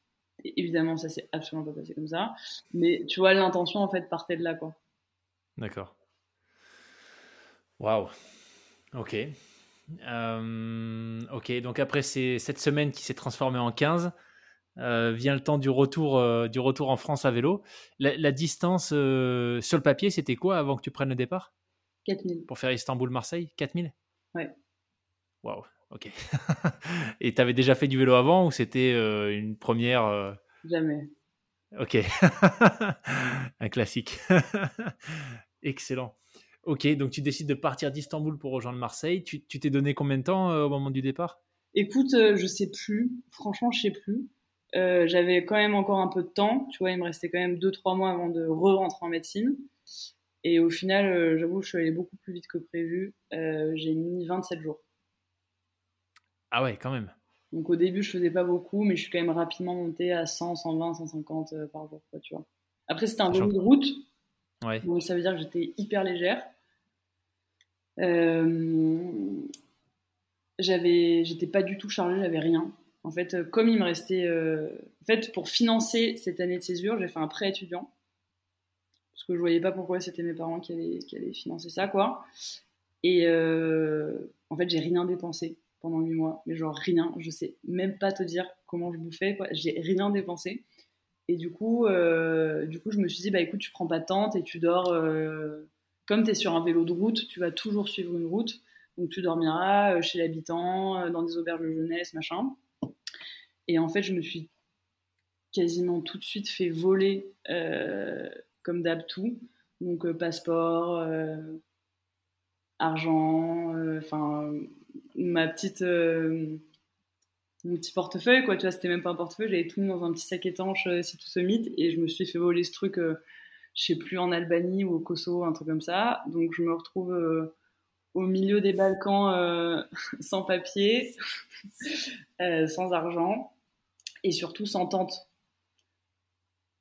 Évidemment, ça s'est absolument pas passé comme ça. Mais tu vois, l'intention, en fait, partait de là, quoi. D'accord. Waouh. Ok. Euh, ok, donc après cette semaine qui s'est transformée en 15, euh, vient le temps du retour, du retour en France à vélo. La, distance sur le papier, c'était quoi avant que tu prennes le départ? 4000. Pour faire Istanbul-Marseille? 4000 Ouais. Waouh. Ok. Et tu avais déjà fait du vélo avant ou c'était euh, une première euh? Jamais. Ok. Un classique. Excellent. Ok, donc tu décides de partir d'Istanbul pour rejoindre Marseille. Tu t'es donné combien de temps euh, au moment du départ? Écoute, je sais plus. Franchement, je sais plus. J'avais quand même encore un peu de temps. Tu vois, il me restait quand même 2-3 mois avant de re-rentrer en médecine. Et au final, j'avoue, je suis allée beaucoup plus vite que prévu. J'ai mis 27 jours. Ah ouais, quand même. Donc au début, je faisais pas beaucoup, mais je suis quand même rapidement montée à 100, 120, 150 par jour, tu vois. Après, c'était un vélo de route. Ouais. Donc ça veut dire que j'étais hyper légère. Euh, j'avais, j'étais pas du tout chargée, j'avais rien. En fait, comme il me restait, euh, en fait, pour financer cette année de césure, j'ai fait un prêt étudiant parce que je voyais pas pourquoi c'était mes parents qui allaient, qui allaient financer ça, quoi. Et euh, en fait, j'ai rien dépensé pendant huit mois, mais genre rien. Je sais même pas te dire comment je bouffais. J'ai rien dépensé. Et du coup, euh, du coup, je me suis dit, bah écoute, tu prends pas de tente et tu dors. Euh, comme tu es sur un vélo de route, tu vas toujours suivre une route. Donc tu dormiras euh, chez l'habitant, dans des auberges de jeunesse, machin. Et en fait, je me suis quasiment tout de suite fait voler, comme d'hab, tout. Donc passeport, argent, enfin ma petite euh, mon petit portefeuille quoi. Tu vois c'était même pas un portefeuille j'avais tout dans un petit sac étanche euh, si tout se mythe et je me suis fait voler ce truc euh, je sais plus en Albanie ou au Kosovo un truc comme ça. Donc je me retrouve au milieu des Balkans sans papier sans argent et surtout sans tente.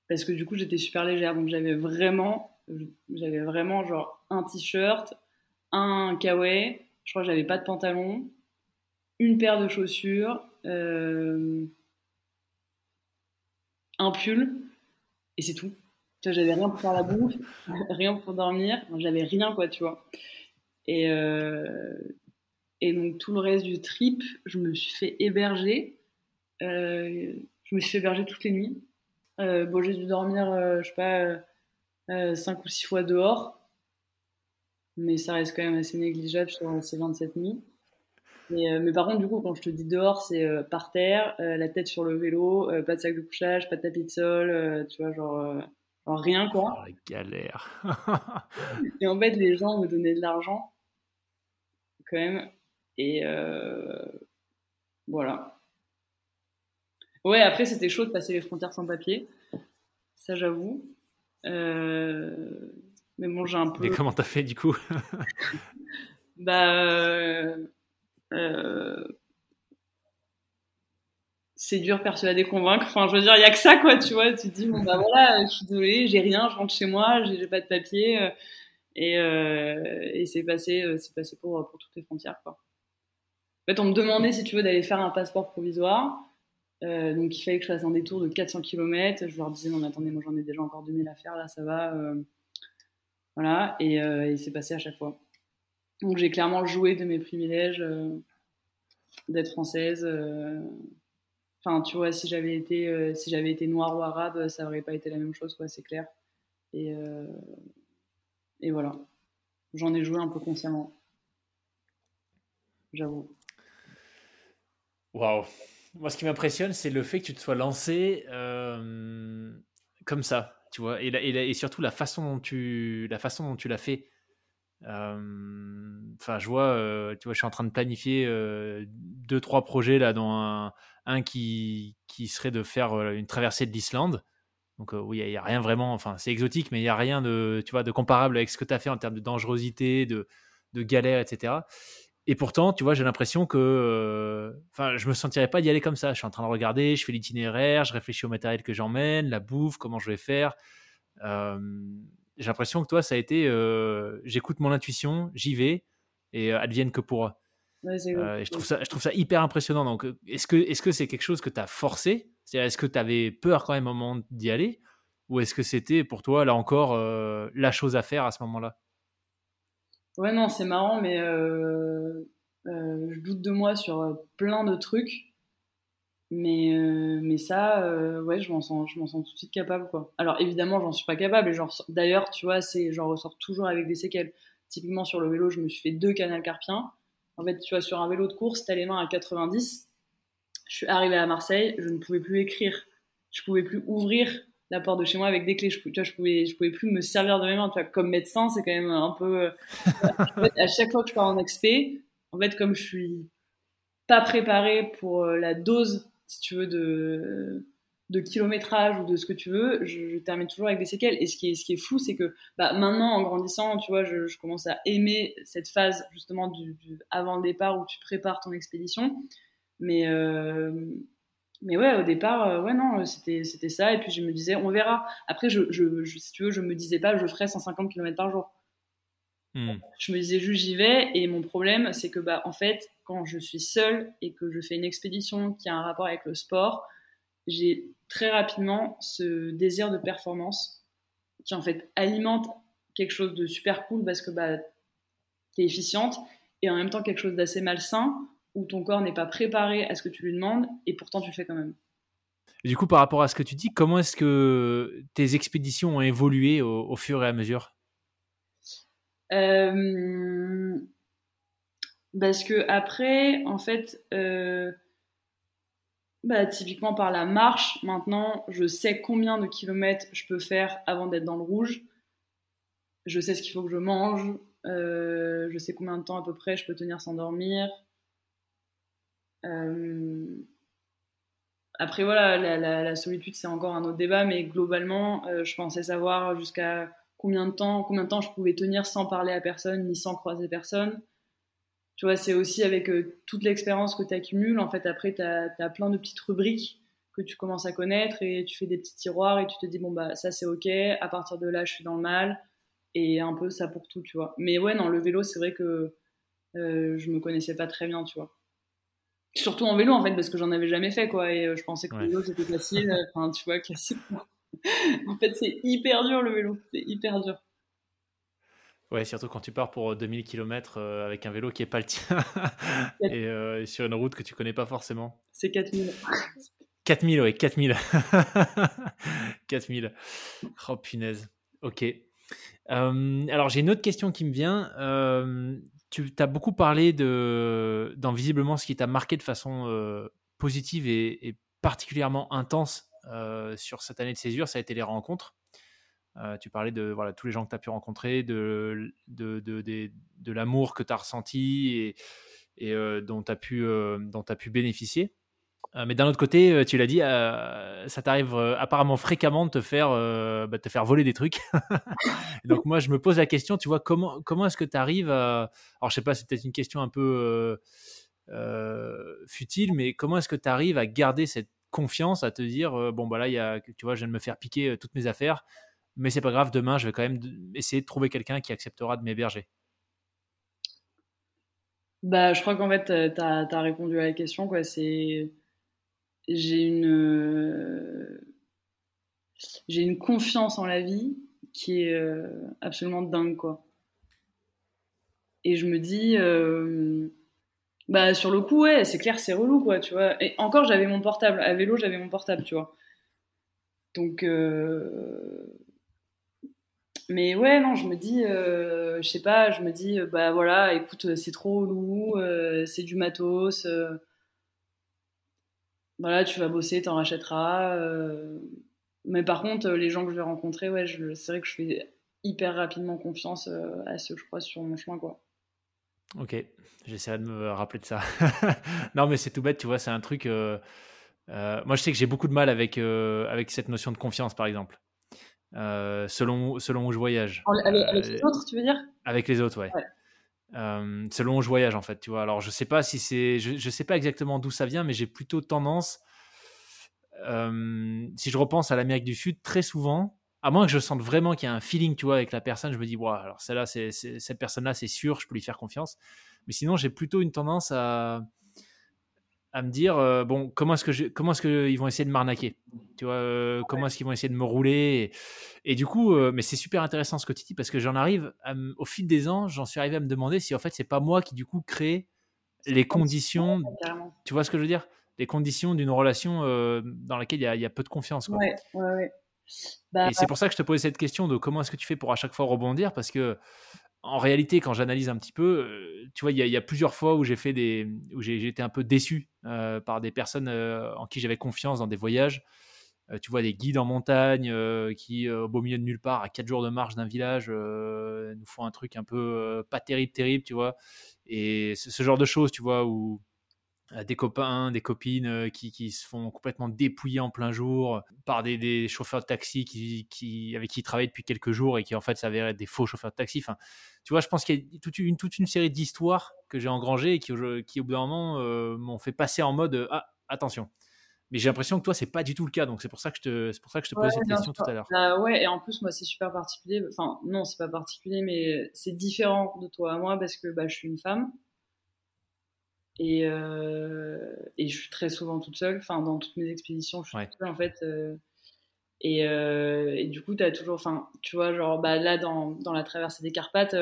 Parce que du coup j'étais super légère. Donc j'avais vraiment j'avais vraiment genre un t-shirt un kawaii je crois que j'avais pas de pantalon, une paire de chaussures, euh, un pull, et c'est tout. J'avais rien pour faire la bouffe, rien pour dormir, j'avais rien quoi, tu vois. Et, euh, et donc tout le reste du trip, je me suis fait héberger. Euh, je me suis fait héberger toutes les nuits. bon, j'ai dû dormir, je sais pas, 5 ou 6 fois dehors mais ça reste quand même assez négligeable sur ces 27 nuits. Mais, euh, mais, par contre, du coup, quand je te dis dehors, c'est euh, par terre, euh, la tête sur le vélo, pas de sac de couchage, pas de tapis de sol, tu vois, genre, rien quoi. Oh, galère. et en fait, les gens me donnaient de l'argent, quand même, et voilà. Ouais, après, c'était chaud de passer les frontières sans papier, ça j'avoue. Mais bon, j'ai un peu. Et comment t'as fait du coup Bah. Euh, euh, c'est dur, persuader, convaincre. Enfin, je veux dire, il y a que ça, quoi, tu vois. Tu te dis, bon, bah voilà, je suis désolée, j'ai rien, je rentre chez moi, j'ai pas de papier. Euh, et, et c'est passé, c'est passé pour, pour toutes les frontières, quoi. En fait, on me demandait, si tu veux, d'aller faire un passeport provisoire. donc il fallait que je fasse un détour de 400 km. Je leur disais non mais attendez, moi j'en ai déjà encore 2000 à faire, là ça va. Voilà, et, et c'est passé à chaque fois. Donc j'ai clairement joué de mes privilèges d'être française. Enfin, tu vois, si j'avais été, si j'avais été noire ou arabe, ça aurait pas été la même chose, quoi, c'est clair. Et, et voilà. J'en ai joué un peu consciemment. J'avoue. Waouh. Moi, ce qui m'impressionne, c'est le fait que tu te sois lancé euh, comme ça, tu vois, et, surtout la façon dont tu, la façon dont tu l'as fait. Euh, enfin, je vois, euh, tu vois, je suis en train de planifier deux, trois projets là, un, un qui, qui serait de faire une traversée de l'Islande. Donc oui, il n'y a, rien vraiment, enfin c'est exotique, mais il n'y a rien de, tu vois, de comparable avec ce que tu as fait en termes de dangerosité, de, de galère, etc. Et pourtant, tu vois, j'ai l'impression que, euh, enfin, je me sentirais pas d'y aller comme ça. Je suis en train de regarder, je fais l'itinéraire, je réfléchis au matériel que j'emmène, la bouffe, comment je vais faire. Euh, j'ai l'impression que toi, ça a été, euh, j'écoute mon intuition, j'y vais et advienne que pourra. je trouve ça, je trouve ça hyper impressionnant. Donc, est-ce que, est-ce que c'est quelque chose que tu as forcé est-ce que tu avais peur quand même au moment d'y aller? Ou est-ce que c'était pour toi, là encore, euh, la chose à faire à ce moment-là? Ouais, non, c'est marrant, mais euh, euh, je doute de moi sur plein de trucs. Mais, mais ça, ouais, je m'en sens, je sens tout de suite capable, quoi. Alors évidemment, j'en suis pas capable. Et d'ailleurs, tu vois, c'est, j'en ressors toujours avec des séquelles. Typiquement sur le vélo, je me suis fait deux canals carpiens. En fait, tu vois, sur un vélo de course, t'as les mains à 90 je suis arrivée à Marseille, je ne pouvais plus écrire, je pouvais plus ouvrir la porte de chez moi avec des clés. Je, tu pouvais, je pouvais plus me servir de mes mains. Tu vois, comme médecin, c'est quand même un peu. Euh, à chaque fois que je pars en expé, en fait, comme je suis pas préparée pour euh, la dose, si tu veux, de de kilométrage ou de ce que tu veux, je, termine toujours avec des séquelles. Et ce qui est, ce qui est fou, c'est que bah, maintenant, en grandissant, tu vois, je, commence à aimer cette phase justement du, du, avant le départ où tu prépares ton expédition. Mais, euh, mais ouais, au départ, euh, ouais, non, c'était, c'était ça. Et puis je me disais, on verra. Après, je, je, si tu veux, je me disais pas, je ferai 150 km par jour. Hmm. Je me disais juste, j'y vais. Et mon problème, c'est que, bah, en fait, quand je suis seule et que je fais une expédition qui a un rapport avec le sport, j'ai très rapidement ce désir de performance qui, en fait, alimente quelque chose de super cool parce que, bah, t'es efficiente et en même temps quelque chose d'assez malsain où ton corps n'est pas préparé à ce que tu lui demandes et pourtant tu le fais quand même. du coup, par rapport à ce que tu dis, comment est-ce que tes expéditions ont évolué au, fur et à mesure? Euh, Parce que après, en fait, euh, bah, typiquement par la marche, maintenant, je sais combien de kilomètres je peux faire avant d'être dans le rouge. Je sais ce qu'il faut que je mange. Euh, je sais combien de temps à peu près je peux tenir sans dormir. Euh, après, voilà, la, solitude, c'est encore un autre débat, mais globalement, euh, je pensais savoir jusqu'à combien de temps, combien de temps je pouvais tenir sans parler à personne, ni sans croiser personne. Tu vois, c'est aussi avec euh, toute l'expérience que tu accumules. En fait, après, tu as, plein de petites rubriques que tu commences à connaître et tu fais des petits tiroirs et tu te dis, bon, bah, ça c'est ok, à partir de là, je suis dans le mal. Et un peu ça pour tout, tu vois. Mais ouais, non, le vélo, c'est vrai que je me connaissais pas très bien, tu vois. Surtout en vélo, en fait, parce que j'en avais jamais fait, quoi. Et euh, je pensais que le vélo, c'était facile. Euh, enfin, tu vois, classique. en fait, c'est hyper dur, le vélo. C'est hyper dur. Ouais, surtout quand tu pars pour 2000 km euh, avec un vélo qui n'est pas le tien et sur une route que tu connais pas forcément. C'est 4000. 4000, oui, 4000. 4000. Oh punaise. Ok. alors j'ai une autre question qui me vient tu as beaucoup parlé de, dans visiblement ce qui t'a marqué de façon euh, positive et, particulièrement intense euh, sur cette année de césure, ça a été les rencontres. Euh, tu parlais de voilà, tous les gens que tu as pu rencontrer, de, de, l'amour que tu as ressenti et, dont tu as pu bénéficier. Euh, mais d'un autre côté, euh, tu l'as dit, euh, ça t'arrive apparemment fréquemment de te faire, bah, te faire voler des trucs. donc moi, je me pose la question, tu vois, comment, comment est-ce que tu arrives à... Alors je sais pas, c'est peut-être une question un peu futile, mais comment est-ce que tu arrives à garder cette confiance, à te dire, bon, bah là, y a, tu vois, je viens de me faire piquer toutes mes affaires, mais c'est pas grave, demain, je vais quand même essayer de trouver quelqu'un qui acceptera de m'héberger? Bah, je crois qu'en fait, tu as, répondu à la question, quoi. C'est j'ai une, j'ai une confiance en la vie qui est absolument dingue, quoi. Et je me dis, bah sur le coup, ouais, c'est clair, c'est relou, quoi, tu vois. Et encore, j'avais mon portable. À vélo, j'avais mon portable, tu vois. Donc, mais ouais, non, je me dis, euh, je sais pas, je me dis, euh, bah voilà, écoute, c'est trop euh, c'est du matos. Voilà, tu vas bosser, t'en rachèteras. mais par contre, les gens que je vais rencontrer, ouais, c'est vrai que je fais hyper rapidement confiance à ceux que je crois sur mon chemin, quoi. Ok, j'essaierai de me rappeler de ça. non, mais c'est tout bête, tu vois, c'est un truc. moi, je sais que j'ai beaucoup de mal avec, avec cette notion de confiance, par exemple. Euh, selon, selon où je voyage. Avec, les euh, autres, tu veux dire? Avec les autres, ouais. Euh, selon où je voyage, en fait, tu vois. Alors, je sais pas si c'est, je, sais pas exactement d'où ça vient, mais j'ai plutôt tendance, si je repense à l'Amérique du Sud, très souvent, à moins que je sente vraiment qu'il y a un feeling, tu vois, avec la personne, je me dis, wow, alors celle-là, c'est, cette personne-là, c'est sûr, je peux lui faire confiance. Mais sinon, j'ai plutôt une tendance à, à me dire euh, bon comment est-ce que je, comment est-ce qu'ils vont essayer de m'arnaquer? Tu vois euh, comment est-ce qu'ils vont essayer de me rouler? Et, du coup euh, mais c'est super intéressant ce que tu dis parce que j'en arrive au fil des ans j'en suis arrivé à me demander si en fait c'est pas moi qui du coup crée les conditions tu vois ce que je veux dire? Les conditions d'une relation dans laquelle il y, a peu de confiance quoi. Ouais, ouais, bah, et c'est pour ça que je te posais cette question de comment est-ce que tu fais pour à chaque fois rebondir parce que en réalité, quand j'analyse un petit peu, euh, tu vois, il y, a plusieurs fois où j'ai fait des, où j'ai été un peu déçu euh, par des personnes euh, en qui j'avais confiance dans des voyages. tu vois, des guides en montagne qui, au beau milieu de nulle part, à 4 jours de marche d'un village, nous font un truc un peu pas terrible, terrible, tu vois. Et ce genre de choses, tu vois, où des copains, des copines euh, qui, qui, se font complètement dépouiller en plein jour par des, des chauffeurs de taxi qui, qui, avec qui ils travaillent depuis quelques jours et qui en fait s'avèrent être des faux chauffeurs de taxi. Enfin, tu vois, je pense qu'il y a toute une, toute une série d'histoires que j'ai engrangées et qui, qui au bout d'un moment euh, m'ont fait passer en mode ah attention. Mais j'ai l'impression que toi c'est pas du tout le cas, donc c'est pour ça que je te c'est pour ça que je te posais cette question tout à l'heure. Bah ouais, et en plus moi c'est super particulier. Enfin non c'est pas particulier, mais c'est différent de toi à moi parce que bah, je suis une femme et, euh, et, je suis très souvent toute seule. Enfin, dans toutes mes expéditions, je suis toute seule en fait. Euh, et, euh, et, du coup, tu as toujours. Enfin, tu vois, genre, bah, là, dans, dans la traversée des Carpates,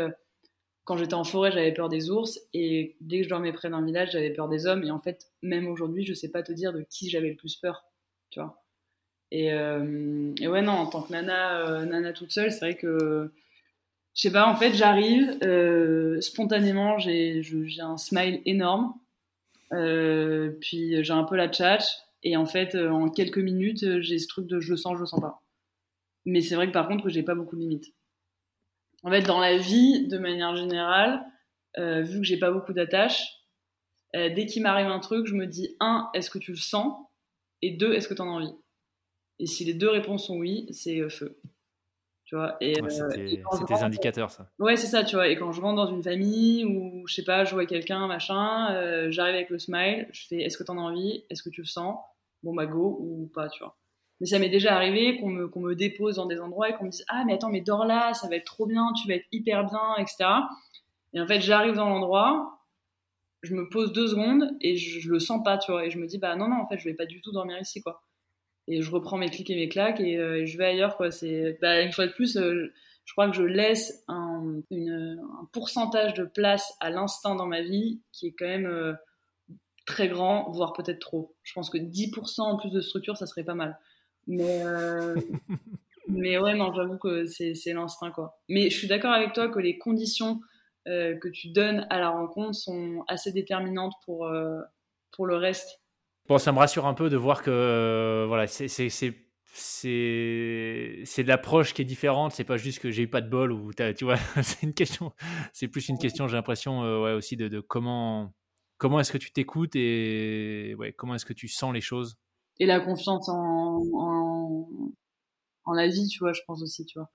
quand j'étais en forêt, j'avais peur des ours. Et dès que je dormais près d'un village, j'avais peur des hommes. Et en fait, même aujourd'hui, je sais pas te dire de qui j'avais le plus peur. Tu vois. Et, et, ouais, non, en tant que nana, nana toute seule, c'est vrai que je sais pas, en fait, j'arrive, euh, spontanément, j'ai un smile énorme, euh, puis j'ai un peu la tchatch, et en fait, euh, en quelques minutes, j'ai ce truc de je le sens, je le sens pas. Mais c'est vrai que par contre, j'ai pas beaucoup de limites. En fait, dans la vie, de manière générale, vu que j'ai pas beaucoup d'attaches, dès qu'il m'arrive un truc, je me dis un, est-ce que tu le sens? Et deux, est-ce que tu en as envie? Et si les deux réponses sont oui, c'est feu. Tu vois, et, ouais, euh, c'est des indicateurs, ça. Ouais, c'est ça, tu vois. Et quand je rentre dans une famille ou, je sais pas, je vois quelqu'un, machin, euh, j'arrive avec le smile, je fais est-ce que t'en as envie? Est-ce que tu le sens? Bon, bah go ou pas, tu vois. Mais ça m'est déjà arrivé qu'on me, qu'on me dépose dans des endroits et qu'on me dise Ah, mais attends, mais dors là, ça va être trop bien, tu vas être hyper bien, etc. Et en fait, j'arrive dans l'endroit, je me pose deux secondes et je, je, le sens pas, tu vois. Et je me dis Bah non, non, en fait, je vais pas du tout dormir ici, quoi et je reprends mes clics et mes claques et, euh, je vais ailleurs quoi. C'est bah, une fois de plus euh, je crois que je laisse un, pourcentage de place à l'instinct dans ma vie qui est quand même euh, très grand voire peut-être trop. Je pense que 10% en plus de structure ça serait pas mal. Mais mais ouais non j'avoue que c'est l'instinct quoi. Mais je suis d'accord avec toi que les conditions que tu donnes à la rencontre sont assez déterminantes pour pour le reste Bon, ça me rassure un peu de voir que euh, voilà, c'est c'est de l'approche qui est différente. C'est pas juste que j'ai eu pas de bol ou tu vois. c'est une question. C'est plus une question. J'ai l'impression euh, ouais, aussi de, de, comment comment est-ce que tu t'écoutes et ouais, comment est-ce que tu sens les choses? Et la confiance en, en, en la vie, tu vois. Je pense aussi, tu vois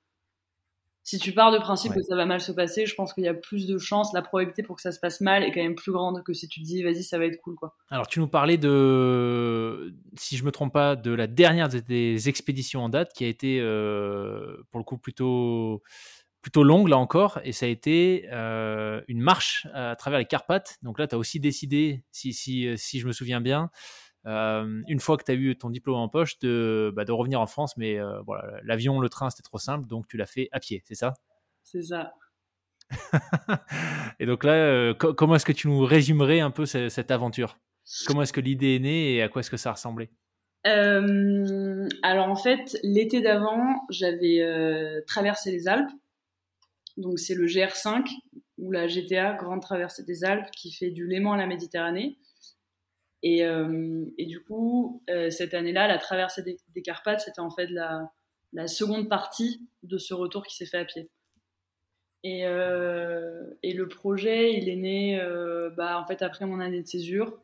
si tu pars de principe que ça va mal se passer, je pense qu'il y a plus de chances, la probabilité pour que ça se passe mal est quand même plus grande que si tu te dis vas-y ça va être cool quoi. Alors tu nous parlais de, si je me trompe pas, de la dernière des expéditions en date qui a été euh, pour le coup plutôt plutôt longue là encore et ça a été euh, une marche à travers les Carpates. Donc là tu as aussi décidé, si, si, si je me souviens bien, une fois que tu as eu ton diplôme en poche, de, bah, de revenir en France. Mais voilà, l'avion, le train, c'était trop simple, donc tu l'as fait à pied, c'est ça? C'est ça. et donc là, comment est-ce que tu nous résumerais un peu cette, aventure? Comment est-ce que l'idée est née et à quoi est-ce que ça ressemblait? Alors en fait, l'été d'avant, j'avais traversé les Alpes. Donc c'est le GR5 ou la GTA, Grande Traversée des Alpes, qui fait du Léman à la Méditerranée. Et, euh, et du coup, euh, cette année-là, la traversée des, Carpates, c'était en fait la, seconde partie de ce retour qui s'est fait à pied. Et, euh, le projet, il est né bah, en fait après mon année de césure,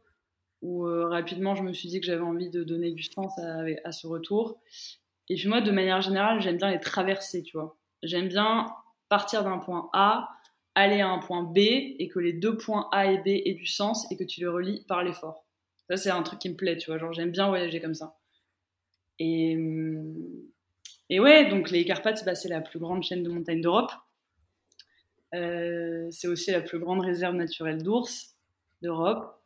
où rapidement je me suis dit que j'avais envie de donner du sens à, ce retour. Et puis moi, de manière générale, j'aime bien les traverser, tu vois. J'aime bien partir d'un point A, aller à un point B et que les deux points A et B aient du sens et que tu les relis par l'effort. Ça, c'est un truc qui me plaît, tu vois. Genre, j'aime bien voyager comme ça. Et, et ouais, donc les Carpates, bah, c'est la plus grande chaîne de montagnes d'Europe. Euh, c'est aussi la plus grande réserve naturelle d'ours d'Europe.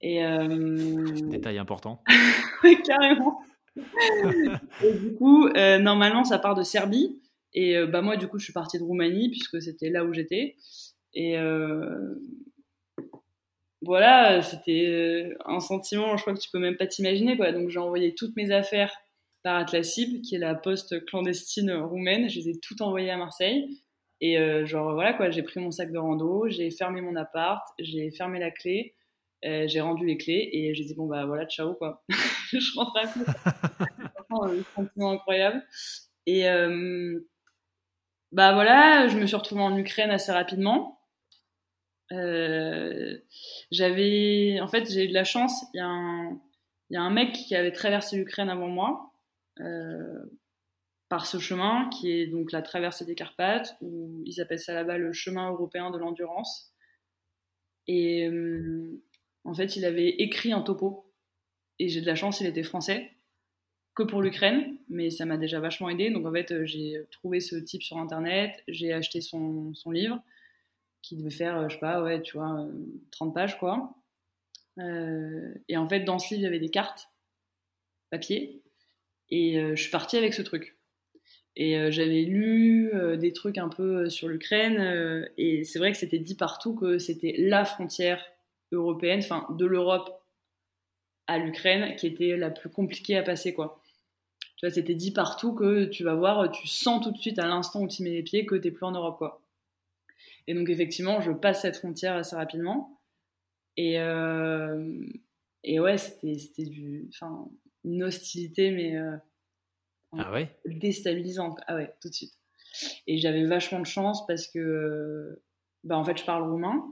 Et euh... Détail important. oui, carrément. et du coup, euh, normalement, ça part de Serbie. Et euh, bah, moi, du coup, je suis partie de Roumanie, puisque c'était là où j'étais. Et euh, voilà, c'était euh, un sentiment, je crois que tu peux même pas t'imaginer. Quoi. Donc, j'ai envoyé toutes mes affaires par Atlasib, qui est la poste clandestine roumaine. Je les ai toutes envoyées à Marseille. Et genre, voilà, quoi, j'ai pris mon sac de rando, j'ai fermé mon appart, j'ai fermé la clé, j'ai rendu les clés et j'ai dit, bon, bah voilà, ciao, quoi. je rentre à un sentiment incroyable. Et, bah voilà, je me suis retrouvée en Ukraine assez rapidement. Euh, j'avais, en fait, j'ai eu de la chance. Il y, a un, mec qui avait traversé l'Ukraine avant moi euh, par ce chemin, qui est donc la traversée des Carpates, ou ils appellent ça là-bas le chemin européen de l'endurance. Et euh, en fait, il avait écrit un topo. Et j'ai de la chance, il était français que pour l'Ukraine, mais ça m'a déjà vachement aidé. Donc en fait, j'ai trouvé ce type sur internet, j'ai acheté son, livre qui devait faire, euh, je sais pas, ouais, tu vois, 30 euh, pages quoi. et en fait, dans ce livre, il y avait des cartes papier et je suis partie avec ce truc. Et j'avais lu des trucs un peu sur l'Ukraine et c'est vrai que c'était dit partout que c'était la frontière européenne, enfin de l'Europe à l'Ukraine qui était la plus compliquée à passer quoi. Tu vois, c'était dit partout que tu vas voir, tu sens tout de suite à l'instant où tu mets les pieds que tu n'es plus en Europe, quoi. Et donc, effectivement, je passe cette frontière assez rapidement. Et, euh, et ouais, c'était du, enfin, une hostilité, mais euh, ah ouais? déstabilisante. Ah ouais, tout de suite. Et j'avais vachement de chance parce que, bah, en fait, je parle roumain.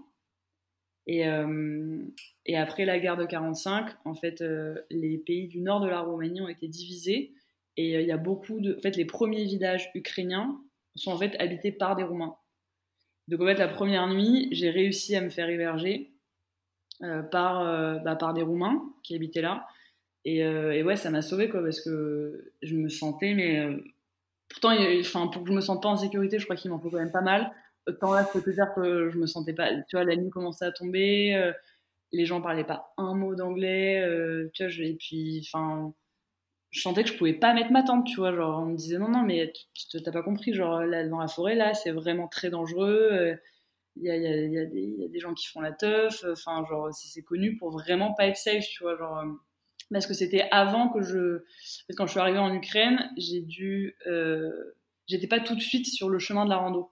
Et, euh, et après la guerre de 45, en fait, les pays du nord de la Roumanie ont été divisés et euh, il y a beaucoup de. En fait, les premiers villages ukrainiens sont en fait habités par des Roumains. Donc en fait, la première nuit, j'ai réussi à me faire héberger euh, par, euh, bah, par des Roumains qui habitaient là. Et, et ouais, ça m'a sauvé quoi, parce que je me sentais, mais pourtant, enfin, pour que je me sente pas en sécurité, je crois qu'il m'en faut quand même pas mal. Tant là, je peux te dire que je me sentais pas. Tu vois, la nuit commençait à tomber, les gens parlaient pas un mot d'anglais, tu vois, et puis, enfin je sentais que je pouvais pas mettre ma tente, tu vois. Genre, on me disait non, non, mais t'as pas compris, genre, là, dans la forêt, là, c'est vraiment très dangereux. Il euh, y, a, y, y, a y, a, des gens qui font la teuf. Enfin, genre, c'est connu pour vraiment pas être safe, tu vois. Genre, euh, parce que c'était avant que je. Quand je suis arrivée en Ukraine, j'ai dû. Euh... J'étais pas tout de suite sur le chemin de la rando.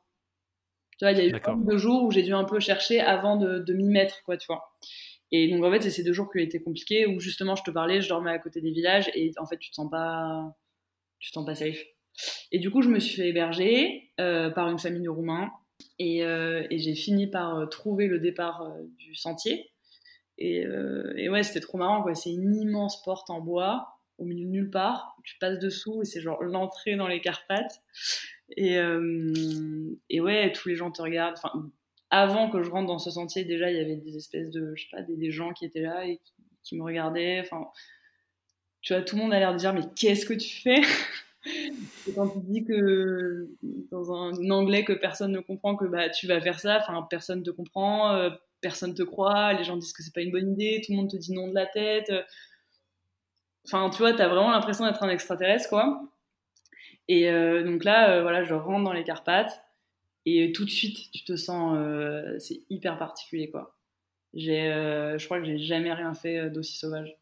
Tu vois, il y a eu deux jours où j'ai dû un peu chercher avant de, de m'y mettre, quoi, tu vois. Et donc, en fait, c'est ces deux jours qui été compliqués où justement, je te parlais, je dormais à côté des villages et en fait, tu te sens pas, tu te sens pas safe. Et du coup, je me suis fait héberger euh, par une famille de Roumains et, euh, j'ai fini par euh, trouver le départ du sentier. Et, ouais, c'était trop marrant, quoi. C'est une immense porte en bois au milieu de nulle part. Tu passes dessous et c'est genre l'entrée dans les Carpates. Et, et ouais, tous les gens te regardent. Avant que je rentre dans ce sentier, déjà, il y avait des espèces de, je sais pas, des, gens qui étaient là et qui, me regardaient. Enfin, tu vois, tout le monde a l'air de dire, mais qu'est-ce que tu fais? Et quand tu dis que dans un, anglais que personne ne comprend que bah tu vas faire ça, enfin personne te comprend, euh, personne te croit, les gens disent que c'est pas une bonne idée, tout le monde te dit non de la tête. enfin, tu vois, t'as vraiment l'impression d'être un extraterrestre, quoi. Et donc là, voilà, je rentre dans les Carpates et tout de suite, tu te sens, c'est hyper particulier, quoi. J'ai, je crois que j'ai jamais rien fait d'aussi sauvage.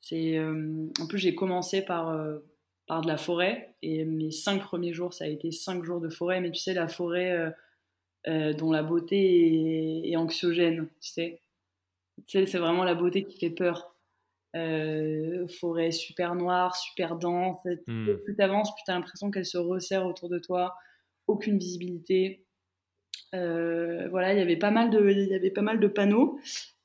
C'est, en plus, j'ai commencé par par de la forêt. Et mes cinq premiers jours, ça a été cinq jours de forêt. Mais tu sais, la forêt euh, euh, dont la beauté est, anxiogène, tu sais. Tu sais, c'est vraiment la beauté qui fait peur. Euh, forêt super noire, super dense. Hmm. Plus tu avances, plus tu as l'impression qu'elle se resserre autour de toi. Aucune visibilité. Euh, voilà, il y avait pas mal de, il y avait pas mal de panneaux,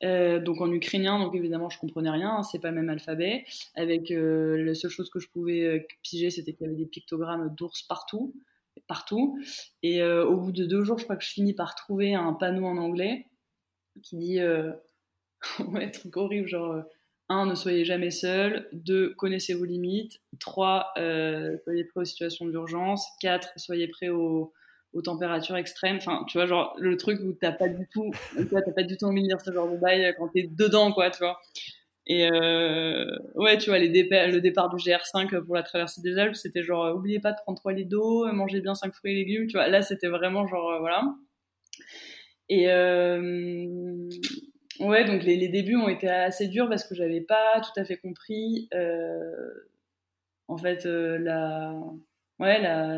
euh, donc en ukrainien, donc évidemment je comprenais rien, hein, c'est pas le même alphabet. Avec euh, la seule chose que je pouvais piger, c'était qu'il y avait des pictogrammes d'ours partout, partout. Et au bout de deux jours, je crois que je finis par trouver un panneau en anglais qui dit, ouais, truc horrible, genre. 1. Ne soyez jamais seul. 2. Connaissez vos limites. 3. soyez prêt aux situations d'urgence. 4. Soyez prêt aux, températures extrêmes. Enfin, tu vois, genre le truc où t'as pas du tout, t'as pas du tout envie de lire ce genre de bail quand t'es dedans, quoi, tu vois. Et euh, ouais, tu vois, le départ du GR5 pour la traversée des Alpes, c'était genre, euh, oubliez pas de prendre 3 litres d'eau, mangez bien 5 fruits et légumes, tu vois. Là, c'était vraiment genre, euh, voilà. Et euh, ouais, donc les, débuts ont été assez durs parce que j'avais pas tout à fait compris, en fait, la ouais, la,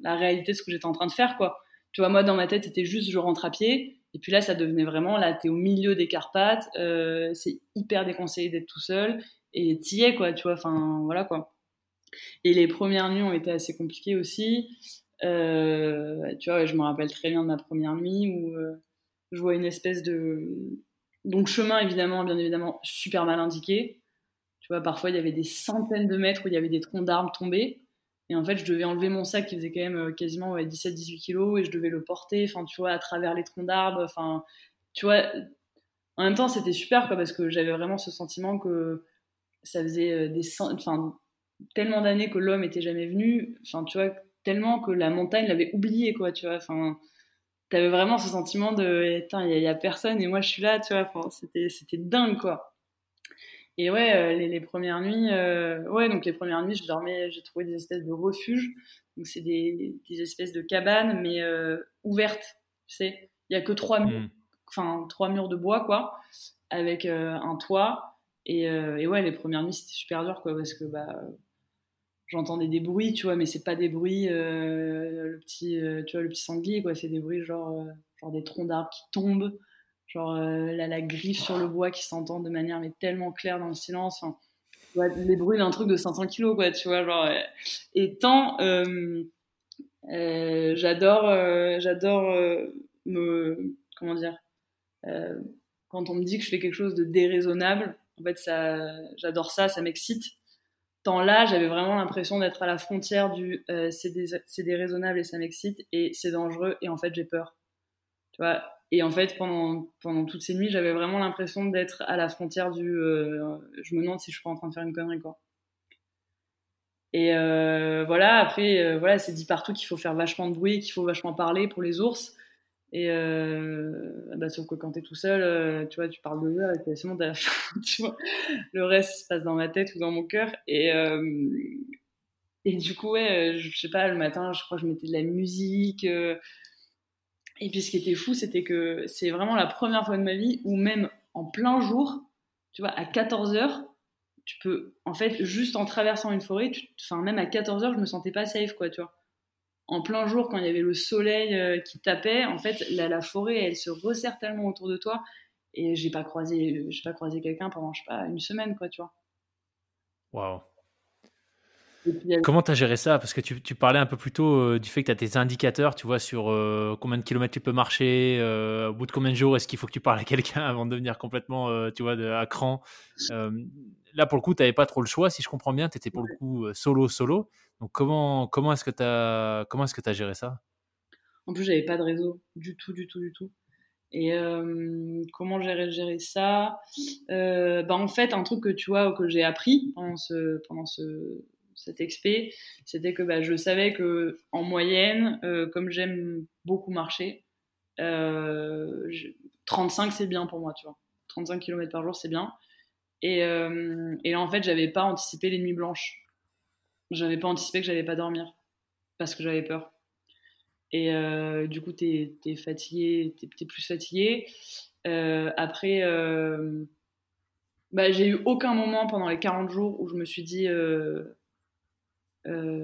la, réalité de ce que j'étais en train de faire, quoi. Tu vois, moi, dans ma tête, c'était juste je rentre à pied. Et puis là, ça devenait vraiment, là, t'es au milieu des Carpates, euh, c'est hyper déconseillé d'être tout seul, et t'y es, quoi, tu vois, enfin, voilà, quoi. Et les premières nuits ont été assez compliquées aussi. Euh, tu vois, je me rappelle très bien de ma première nuit où euh, je vois une espèce de. Donc, chemin, évidemment, bien évidemment, super mal indiqué. Tu vois, parfois, il y avait des centaines de mètres où il y avait des troncs d'arbres tombés. Et en fait, je devais enlever mon sac qui faisait quand même euh, quasiment 17-18 kilos et je devais le porter, enfin, tu vois, à travers les troncs d'arbres. Enfin, tu vois, en même temps, c'était super, quoi, parce que j'avais vraiment ce sentiment que ça faisait euh, des, enfin, tellement d'années que l'homme était jamais venu, enfin, tu vois, tellement que la montagne l'avait oublié, quoi, tu vois, enfin, t'avais vraiment ce sentiment de, il y, a personne et moi je suis là, tu vois, enfin, c'était, c'était dingue, quoi. Et ouais, euh, les, premières nuits, euh, ouais, donc les premières nuits, je dormais, j'ai trouvé des espèces de refuges. Donc c'est des, des, espèces de cabanes, mais euh, ouvertes. Tu sais, il y a que trois murs, hmm. enfin trois murs de bois, quoi, avec un toit. Et, et, ouais, les premières nuits, c'était super dur, quoi, parce que bah j'entendais des bruits, tu vois, mais c'est pas des bruits, le petit, tu vois, le petit sanglier, quoi. C'est des bruits genre, genre des troncs d'arbres qui tombent genre euh, la griffe sur le bois qui s'entend de manière mais tellement claire dans le silence. les bruits d'un truc de 500 kilos, quoi, tu vois, genre. et tant euh, euh, j'adore, j'adore me, comment dire, quand on me dit que je fais quelque chose de déraisonnable, en fait, ça, j'adore ça, ça m'excite. Tant là, j'avais vraiment l'impression d'être à la frontière du c'est déraisonnable et ça m'excite et c'est dangereux et en fait j'ai peur. Tu vois, et en fait, pendant, toutes ces nuits, j'avais vraiment l'impression d'être à la frontière du. Euh, je me demande si je suis pas en train de faire une connerie, quoi. Et euh, voilà, après, euh, voilà, c'est dit partout qu'il faut faire vachement de bruit, qu'il faut vachement parler pour les ours. Et bah, sauf que quand t'es tout seul, tu vois, tu parles de eux, et c'est bon, tu vois, le reste se passe dans ma tête ou dans mon cœur. Et, et du coup, ouais, je sais pas, le matin, je crois que je mettais de la musique. Et puis ce qui était fou, c'était que c'est vraiment la première fois de ma vie où même en plein jour, tu vois, à 14 h tu peux, en fait, juste en traversant une forêt, enfin même à 14 h je me sentais pas safe, quoi, tu vois. En plein jour, quand il y avait le soleil euh, qui tapait, en fait, la, forêt, elle se resserre tellement autour de toi. Et j'ai pas croisé, j'ai pas croisé quelqu'un pendant, je sais pas, une semaine, quoi, tu vois. Waouh. Comment tu as géré ça? Parce que tu, tu, parlais un peu plus tôt euh, du fait que tu as tes indicateurs, tu vois, sur euh, combien de kilomètres tu peux marcher, euh, au bout de combien de jours est-ce qu'il faut que tu parles à quelqu'un avant de devenir complètement, tu vois, de, à cran? là, pour le coup, tu n'avais pas trop le choix, si je comprends bien, tu étais pour le coup solo, solo. Comment, comment est-ce que tu as, comment est-ce que as géré ça? En plus, j'avais pas de réseau, du tout, du tout, du tout. Et comment gérer, gérer ça? Bah, En fait, un truc que tu vois, que j'ai appris pendant ce, pendant ce, cette expé, c'était que bah, je savais que en moyenne, euh, comme j'aime beaucoup marcher, 35 euh, c'est bien pour moi, tu vois. 35 km par jour c'est bien. Et, et en fait, j'avais pas anticipé les nuits blanches. J'avais pas anticipé que j'allais pas dormir parce que j'avais peur. Et du coup, t'es es fatigué, t'es es plus fatigué. après, bah, j'ai eu aucun moment pendant les 40 jours où je me suis dit je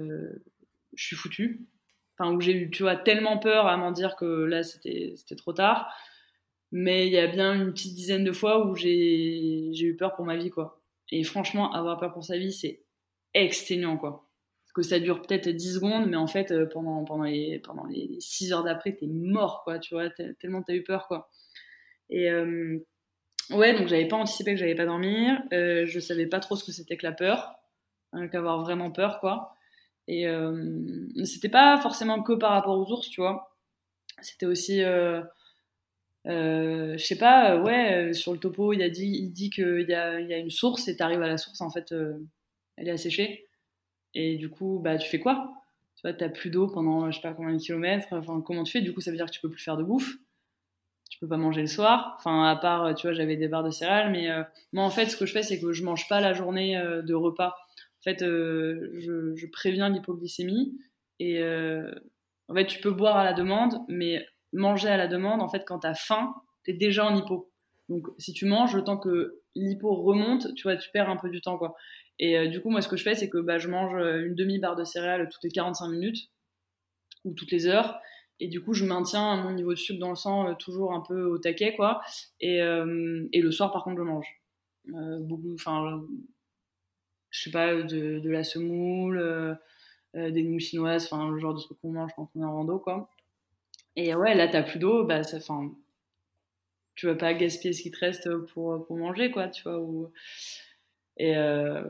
suis foutu. Enfin, où j'ai eu, tu vois, tellement peur à m'en dire que là, c'était trop tard. Mais il y a bien une petite dizaine de fois où j'ai eu peur pour ma vie, quoi. Et franchement, avoir peur pour sa vie, c'est exténuant, quoi. Parce que ça dure peut-être 10 secondes, mais en fait, euh, pendant, pendant, les, pendant les 6 heures d'après, t'es mort, quoi, tu vois, tellement t'as eu peur, quoi. Et euh, ouais, donc j'avais pas anticipé que j'allais pas dormir. Euh, je savais pas trop ce que c'était que la peur, hein, qu'avoir vraiment peur, quoi. Et euh, c'était pas forcément que par rapport aux ours, tu vois. C'était aussi, je sais pas, ouais, sur le topo, il a dit, il dit qu'il y a, y a une source et t'arrives à la source, en fait, elle est asséchée. Et du coup, bah, tu fais quoi? Tu vois, t'as plus d'eau pendant je sais pas combien de kilomètres. Enfin, comment tu fais? Du coup, ça veut dire que tu peux plus faire de bouffe. Tu peux pas manger le soir. Enfin, à part, tu vois, j'avais des barres de céréales. Mais moi, en fait, ce que je fais, c'est que je mange pas la journée de repas. En fait, euh, je, préviens l'hypoglycémie et euh, en fait, tu peux boire à la demande, mais manger à la demande, en fait, quand tu as faim, tu es déjà en hypo. Donc, si tu manges, le temps que l'hypo remonte, tu vois, tu perds un peu du temps, quoi. Et euh, du coup, moi, ce que je fais, c'est que bah, je mange une demi-barre de céréales toutes les 45 minutes ou toutes les heures. Et du coup, je maintiens mon niveau de sucre dans le sang toujours un peu au taquet, quoi. Et, et le soir, par contre, je mange. beaucoup, enfin, je sais pas, de, de la semoule, euh, euh, des nouilles chinoises, enfin le genre de truc qu'on mange quand on est en rando, quoi. Et ouais, là, t'as plus d'eau, bah, ça, tu vas pas gaspiller ce qui te reste pour, pour manger, quoi, tu vois. Et euh,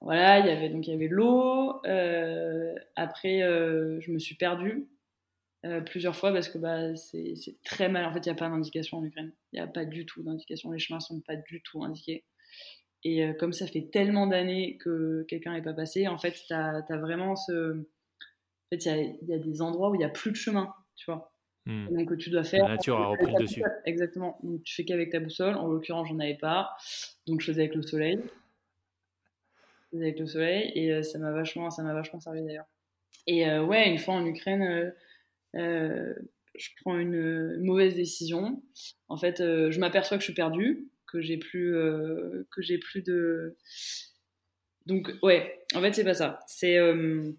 voilà, il y avait donc il y avait l'eau. Euh, après, euh, je me suis perdue plusieurs fois parce que bah, c'est très mal. En fait, il n'y a pas d'indication en Ukraine. Il n'y a pas du tout d'indication. Les chemins sont pas du tout indiqués. Et comme ça fait tellement d'années que quelqu'un n'est pas passé, en fait, tu as, vraiment ce. En fait, il y, y a, des endroits où il n'y a plus de chemin, tu vois. Hmm. Donc, tu dois faire. La nature a repris dessus. Exactement. Donc, tu fais qu'avec ta boussole. En l'occurrence, j'en avais pas. Donc, je faisais avec le soleil. Avec le soleil. Et euh, ça m'a vachement, ça vachement servi d'ailleurs. Et euh, ouais, une fois en Ukraine, je prends une mauvaise décision. En fait, je m'aperçois que je suis perdue que j'ai plus euh, que j'ai plus de donc ouais en fait c'est pas ça c'est euh,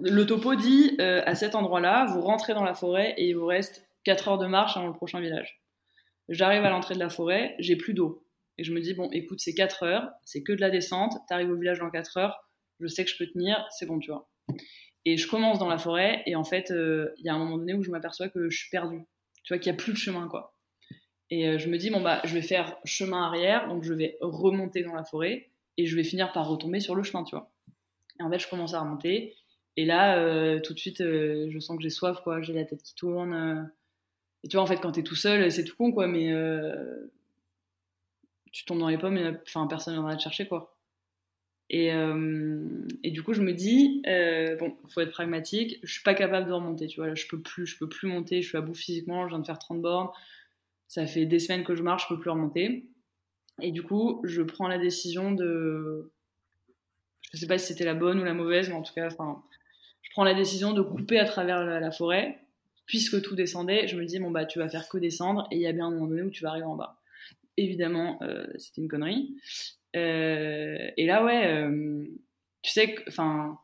le topo dit euh, à cet endroit-là vous rentrez dans la forêt et il vous reste 4 heures de marche avant le prochain village j'arrive à l'entrée de la forêt j'ai plus d'eau et je me dis bon écoute c'est 4 heures c'est que de la descente t'arrives au village dans 4 heures je sais que je peux tenir c'est bon tu vois et je commence dans la forêt et en fait il y a un moment donné où je m'aperçois que je suis perdue tu vois qu'il n'y a plus de chemin quoi et euh, je me dis, bon, bah, je vais faire chemin arrière, donc je vais remonter dans la forêt et je vais finir par retomber sur le chemin, tu vois. Et en fait, je commence à remonter. Et là, euh, tout de suite, euh, je sens que j'ai soif, quoi. J'ai la tête qui tourne. Et tu vois, en fait, quand t'es tout seul, c'est tout con, quoi, mais tu tombes dans les pommes enfin, personne ne viendra te chercher, quoi. Et, et, du coup, je me dis, euh, bon, faut être pragmatique. Je suis pas capable de remonter, tu vois. je peux plus, je peux plus monter. Je suis à bout physiquement. Je viens de faire 30 bornes. Ça fait des semaines que je marche, je peux plus remonter. Et du coup, je prends la décision de. Je sais pas si c'était la bonne ou la mauvaise, mais en tout cas, enfin, je prends la décision de couper à travers la, forêt. Puisque tout descendait, je me dis, bon, bah, tu vas faire que descendre et il y a bien un moment donné où tu vas arriver en bas. Évidemment, euh, c'était une connerie. Euh, et là, ouais, euh, tu sais, enfin,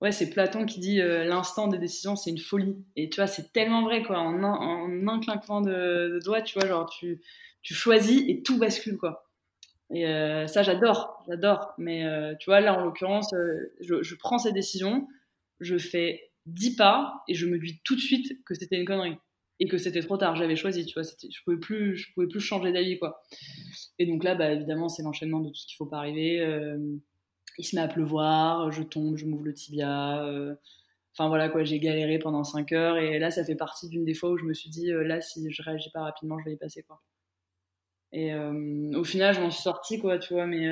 ouais, c'est Platon qui dit l'instant des décisions, c'est une folie. Et tu vois, c'est tellement vrai, quoi. En un, en un clinquement de, doigts, tu vois, genre, tu, tu choisis et tout bascule, quoi. Et ça, j'adore, j'adore. Mais tu vois, là, en l'occurrence, je, je, prends cette décision, je fais 10 pas et je me dis tout de suite que c'était une connerie et que c'était trop tard. J'avais choisi, tu vois, je pouvais plus, je pouvais plus changer d'avis, quoi. Et donc là, bah, évidemment, c'est l'enchaînement de tout ce qu'il faut pas arriver il se met à pleuvoir, je tombe, je m'ouvre le tibia. Euh, enfin voilà quoi, j'ai galéré pendant 5 heures et là ça fait partie d'une des fois où je me suis dit euh, là si je réagis pas rapidement je vais y passer quoi. Et euh, au final je m'en suis sortie quoi, tu vois, mais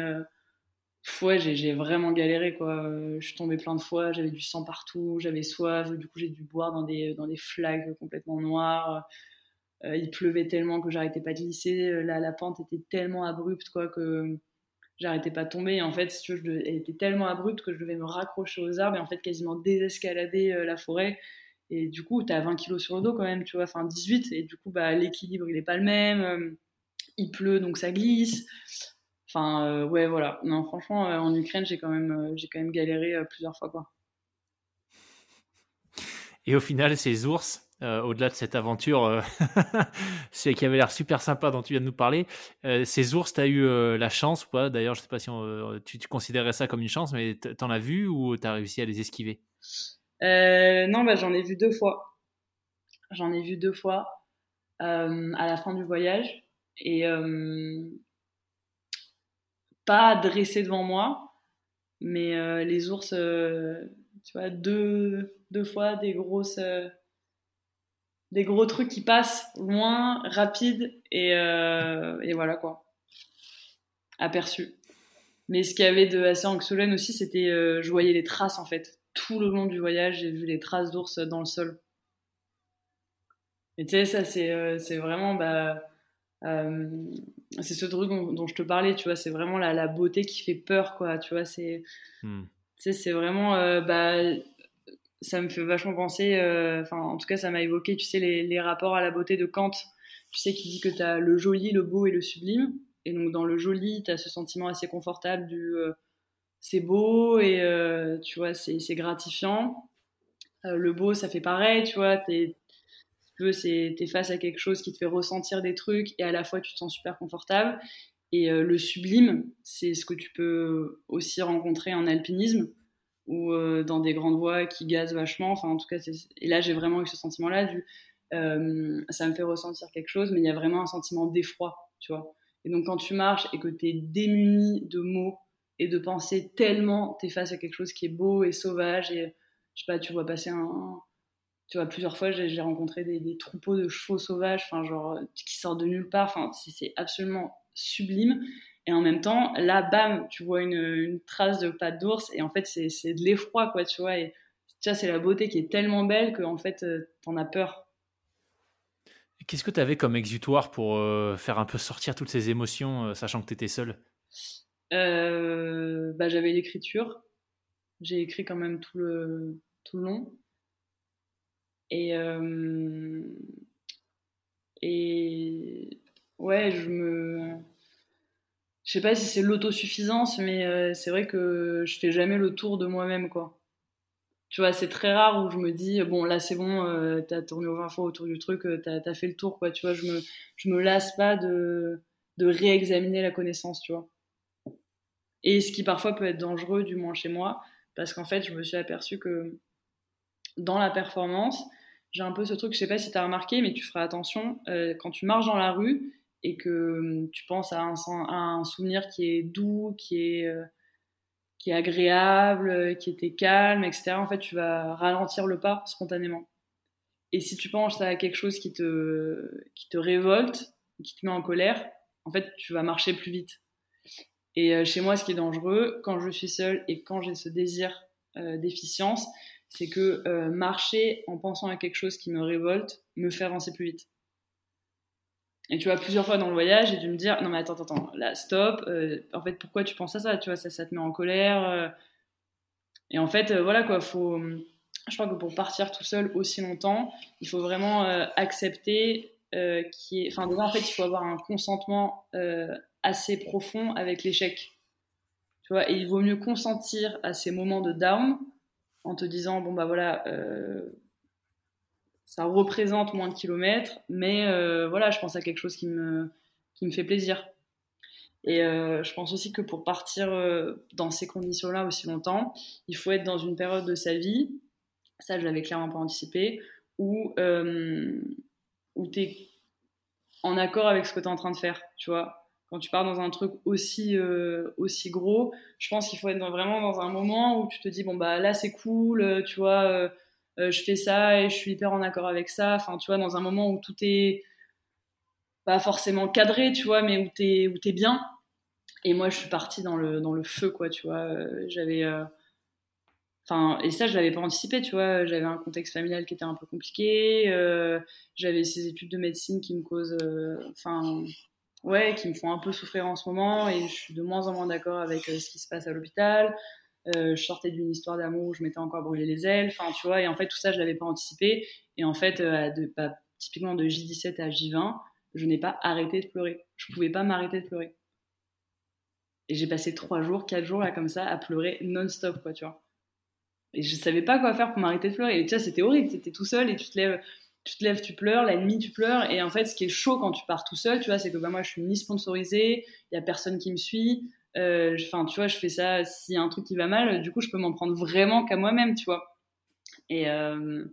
ouais j'ai vraiment galéré quoi. je suis tombée plein de fois, j'avais du sang partout, j'avais soif, du coup j'ai dû boire dans des, dans des flaques complètement noires. il pleuvait tellement que j'arrêtais pas de glisser. La, la pente était tellement abrupte quoi que j'arrêtais pas de tomber. Et en fait, si elle était tellement abrupte que je devais me raccrocher aux arbres et en fait quasiment désescalader la forêt. Et du coup, tu as 20 kilos sur le dos quand même, tu vois, enfin 18. Et du coup, bah, l'équilibre, il est pas le même. il pleut, donc ça glisse. Enfin, ouais, voilà. Non, franchement, en Ukraine, j'ai quand même, j'ai quand même galéré plusieurs fois, quoi. Et au final, ces ours, euh, au-delà de cette aventure euh, c'est qui avait l'air super sympa dont tu viens de nous parler, euh, ces ours, tu as eu la chance ou pas? D'ailleurs, je sais pas si tu, tu, considérais ça comme une chance, mais t'en as vu ou tu as réussi à les esquiver? Non, bah, j'en ai vu deux fois. J'en ai vu deux fois à la fin du voyage. Et pas dressés devant moi, mais les ours, tu vois, deux, deux fois des grosses des gros trucs qui passent loin, rapide, et, euh, voilà quoi. Aperçu. Mais ce qu'il y avait de assez anxiogène aussi, c'était euh, je voyais les traces en fait. Tout le long du voyage, j'ai vu les traces d'ours dans le sol. Et tu sais, ça c'est euh, vraiment bah, c'est ce truc dont, je te parlais, tu vois, c'est vraiment la, la, beauté qui fait peur quoi, tu vois, c'est hmm. c'est vraiment bah, ça me fait vachement penser, euh, enfin, en tout cas, ça m'a évoqué, tu sais, les, rapports à la beauté de Kant. Tu sais, qui dit que tu as le joli, le beau et le sublime. Et donc, dans le joli, tu as ce sentiment assez confortable du euh, c'est beau et euh, tu vois, c'est gratifiant. le beau, ça fait pareil, tu vois, tu es face à quelque chose qui te fait ressentir des trucs et à la fois tu te sens super confortable. Et le sublime, c'est ce que tu peux aussi rencontrer en alpinisme ou euh, dans des grandes voies qui gazent vachement. Enfin, en tout cas, et là, j'ai vraiment eu ce sentiment-là. Euh, ça me fait ressentir quelque chose, mais il y a vraiment un sentiment d'effroi, tu vois. Et donc, quand tu marches et que tu es démuni de mots et de pensées tellement, tu es face à quelque chose qui est beau et sauvage, et je sais pas, tu vois passer un. Tu vois, plusieurs fois, j'ai rencontré des, des, troupeaux de chevaux sauvages, enfin, genre, qui sortent de nulle part. Enfin, c'est absolument sublime. Et en même temps, là, bam, tu vois une, trace de patte d'ours et en fait, c'est de l'effroi, quoi, tu vois. Et ça, c'est la beauté qui est tellement belle qu'en fait, euh, t'en as peur. Qu'est-ce que tu avais comme exutoire pour euh, faire un peu sortir toutes ces émotions, euh, sachant que tu étais seule bah, J'avais l'écriture. J'ai écrit quand même tout le, tout le long. Et, et ouais, je me je sais pas si c'est l'autosuffisance, mais euh, c'est vrai que je fais jamais le tour de moi-même, quoi. Tu vois, c'est très rare où je me dis, bon, là, c'est bon, euh, t'as tourné au 20 fois autour du truc, euh, t'as as fait le tour, quoi. Tu vois, je me, je me lasse pas de, de réexaminer la connaissance, tu vois. Et ce qui parfois peut être dangereux, du moins chez moi, parce qu'en fait, je me suis aperçu que dans la performance, j'ai un peu ce truc, je sais pas si t'as remarqué, mais tu feras attention, quand tu marches dans la rue, et que hum, tu penses à un, souvenir qui est doux, qui est, euh, qui est agréable, euh, qui était calme, etc., en fait, tu vas ralentir le pas spontanément. Et si tu penses à quelque chose qui te, qui te révolte, qui te met en colère, en fait, tu vas marcher plus vite. Et euh, chez moi, ce qui est dangereux, quand je suis seule et quand j'ai ce désir d'efficience, c'est que marcher en pensant à quelque chose qui me révolte me fait avancer plus vite. Et tu vois, plusieurs fois dans le voyage, j'ai dû me dire, non mais attends, attends, là, stop, euh, en fait, pourquoi tu penses à ça Tu vois, ça, ça te met en colère. Euh. Et en fait, euh, voilà quoi, faut... Je crois que pour partir tout seul aussi longtemps, il faut vraiment accepter qui. Enfin, déjà, en fait, il faut avoir un consentement assez profond avec l'échec. Tu vois, et il vaut mieux consentir à ces moments de down en te disant, bon bah voilà ça représente moins de kilomètres, mais euh, voilà, je pense à quelque chose qui me, qui me fait plaisir. Et euh, je pense aussi que pour partir euh, dans ces conditions-là aussi longtemps, il faut être dans une période de sa vie, ça je l'avais clairement pas anticipé, où, où tu es en accord avec ce que tu es en train de faire, tu vois. Quand tu pars dans un truc aussi, aussi gros, je pense qu'il faut être vraiment dans un moment où tu te dis, bon bah là c'est cool, tu vois euh, je fais ça et je suis hyper en accord avec ça. Enfin, tu vois, dans un moment où tout est pas forcément cadré, tu vois, mais où t'es où bien. Et moi, je suis partie dans le dans le feu, quoi, tu vois. Euh, j'avais, euh, Enfin, et ça, je l'avais pas anticipé, tu vois. J'avais un contexte familial qui était un peu compliqué. Euh, j'avais ces études de médecine qui me causent, euh, enfin, ouais, qui me font un peu souffrir en ce moment. Et je suis de moins en moins d'accord avec euh, ce qui se passe à l'hôpital. je sortais d'une histoire d'amour où je m'étais encore brûlé les ailes. Enfin, tu vois. Et en fait, tout ça, je l'avais pas anticipé. Et en fait, de, bah, typiquement de J17 à J20, je n'ai pas arrêté de pleurer. Je pouvais pas m'arrêter de pleurer. Et j'ai passé trois jours, quatre jours là comme ça à pleurer non-stop, quoi, tu vois. Et je savais pas quoi faire pour m'arrêter de pleurer. Et tu vois, c'était horrible. C'était tout seul et tu te lèves, tu te lèves, tu pleures. La nuit, tu pleures. Et en fait, ce qui est chaud quand tu pars tout seul, tu vois, c'est que bah, moi, je suis ni sponsorisée, il y a personne qui me suit. Euh, enfin, tu vois, je fais ça s'il y a un truc qui va mal. Du coup, je peux m'en prendre vraiment qu'à moi-même, tu vois. Et euh,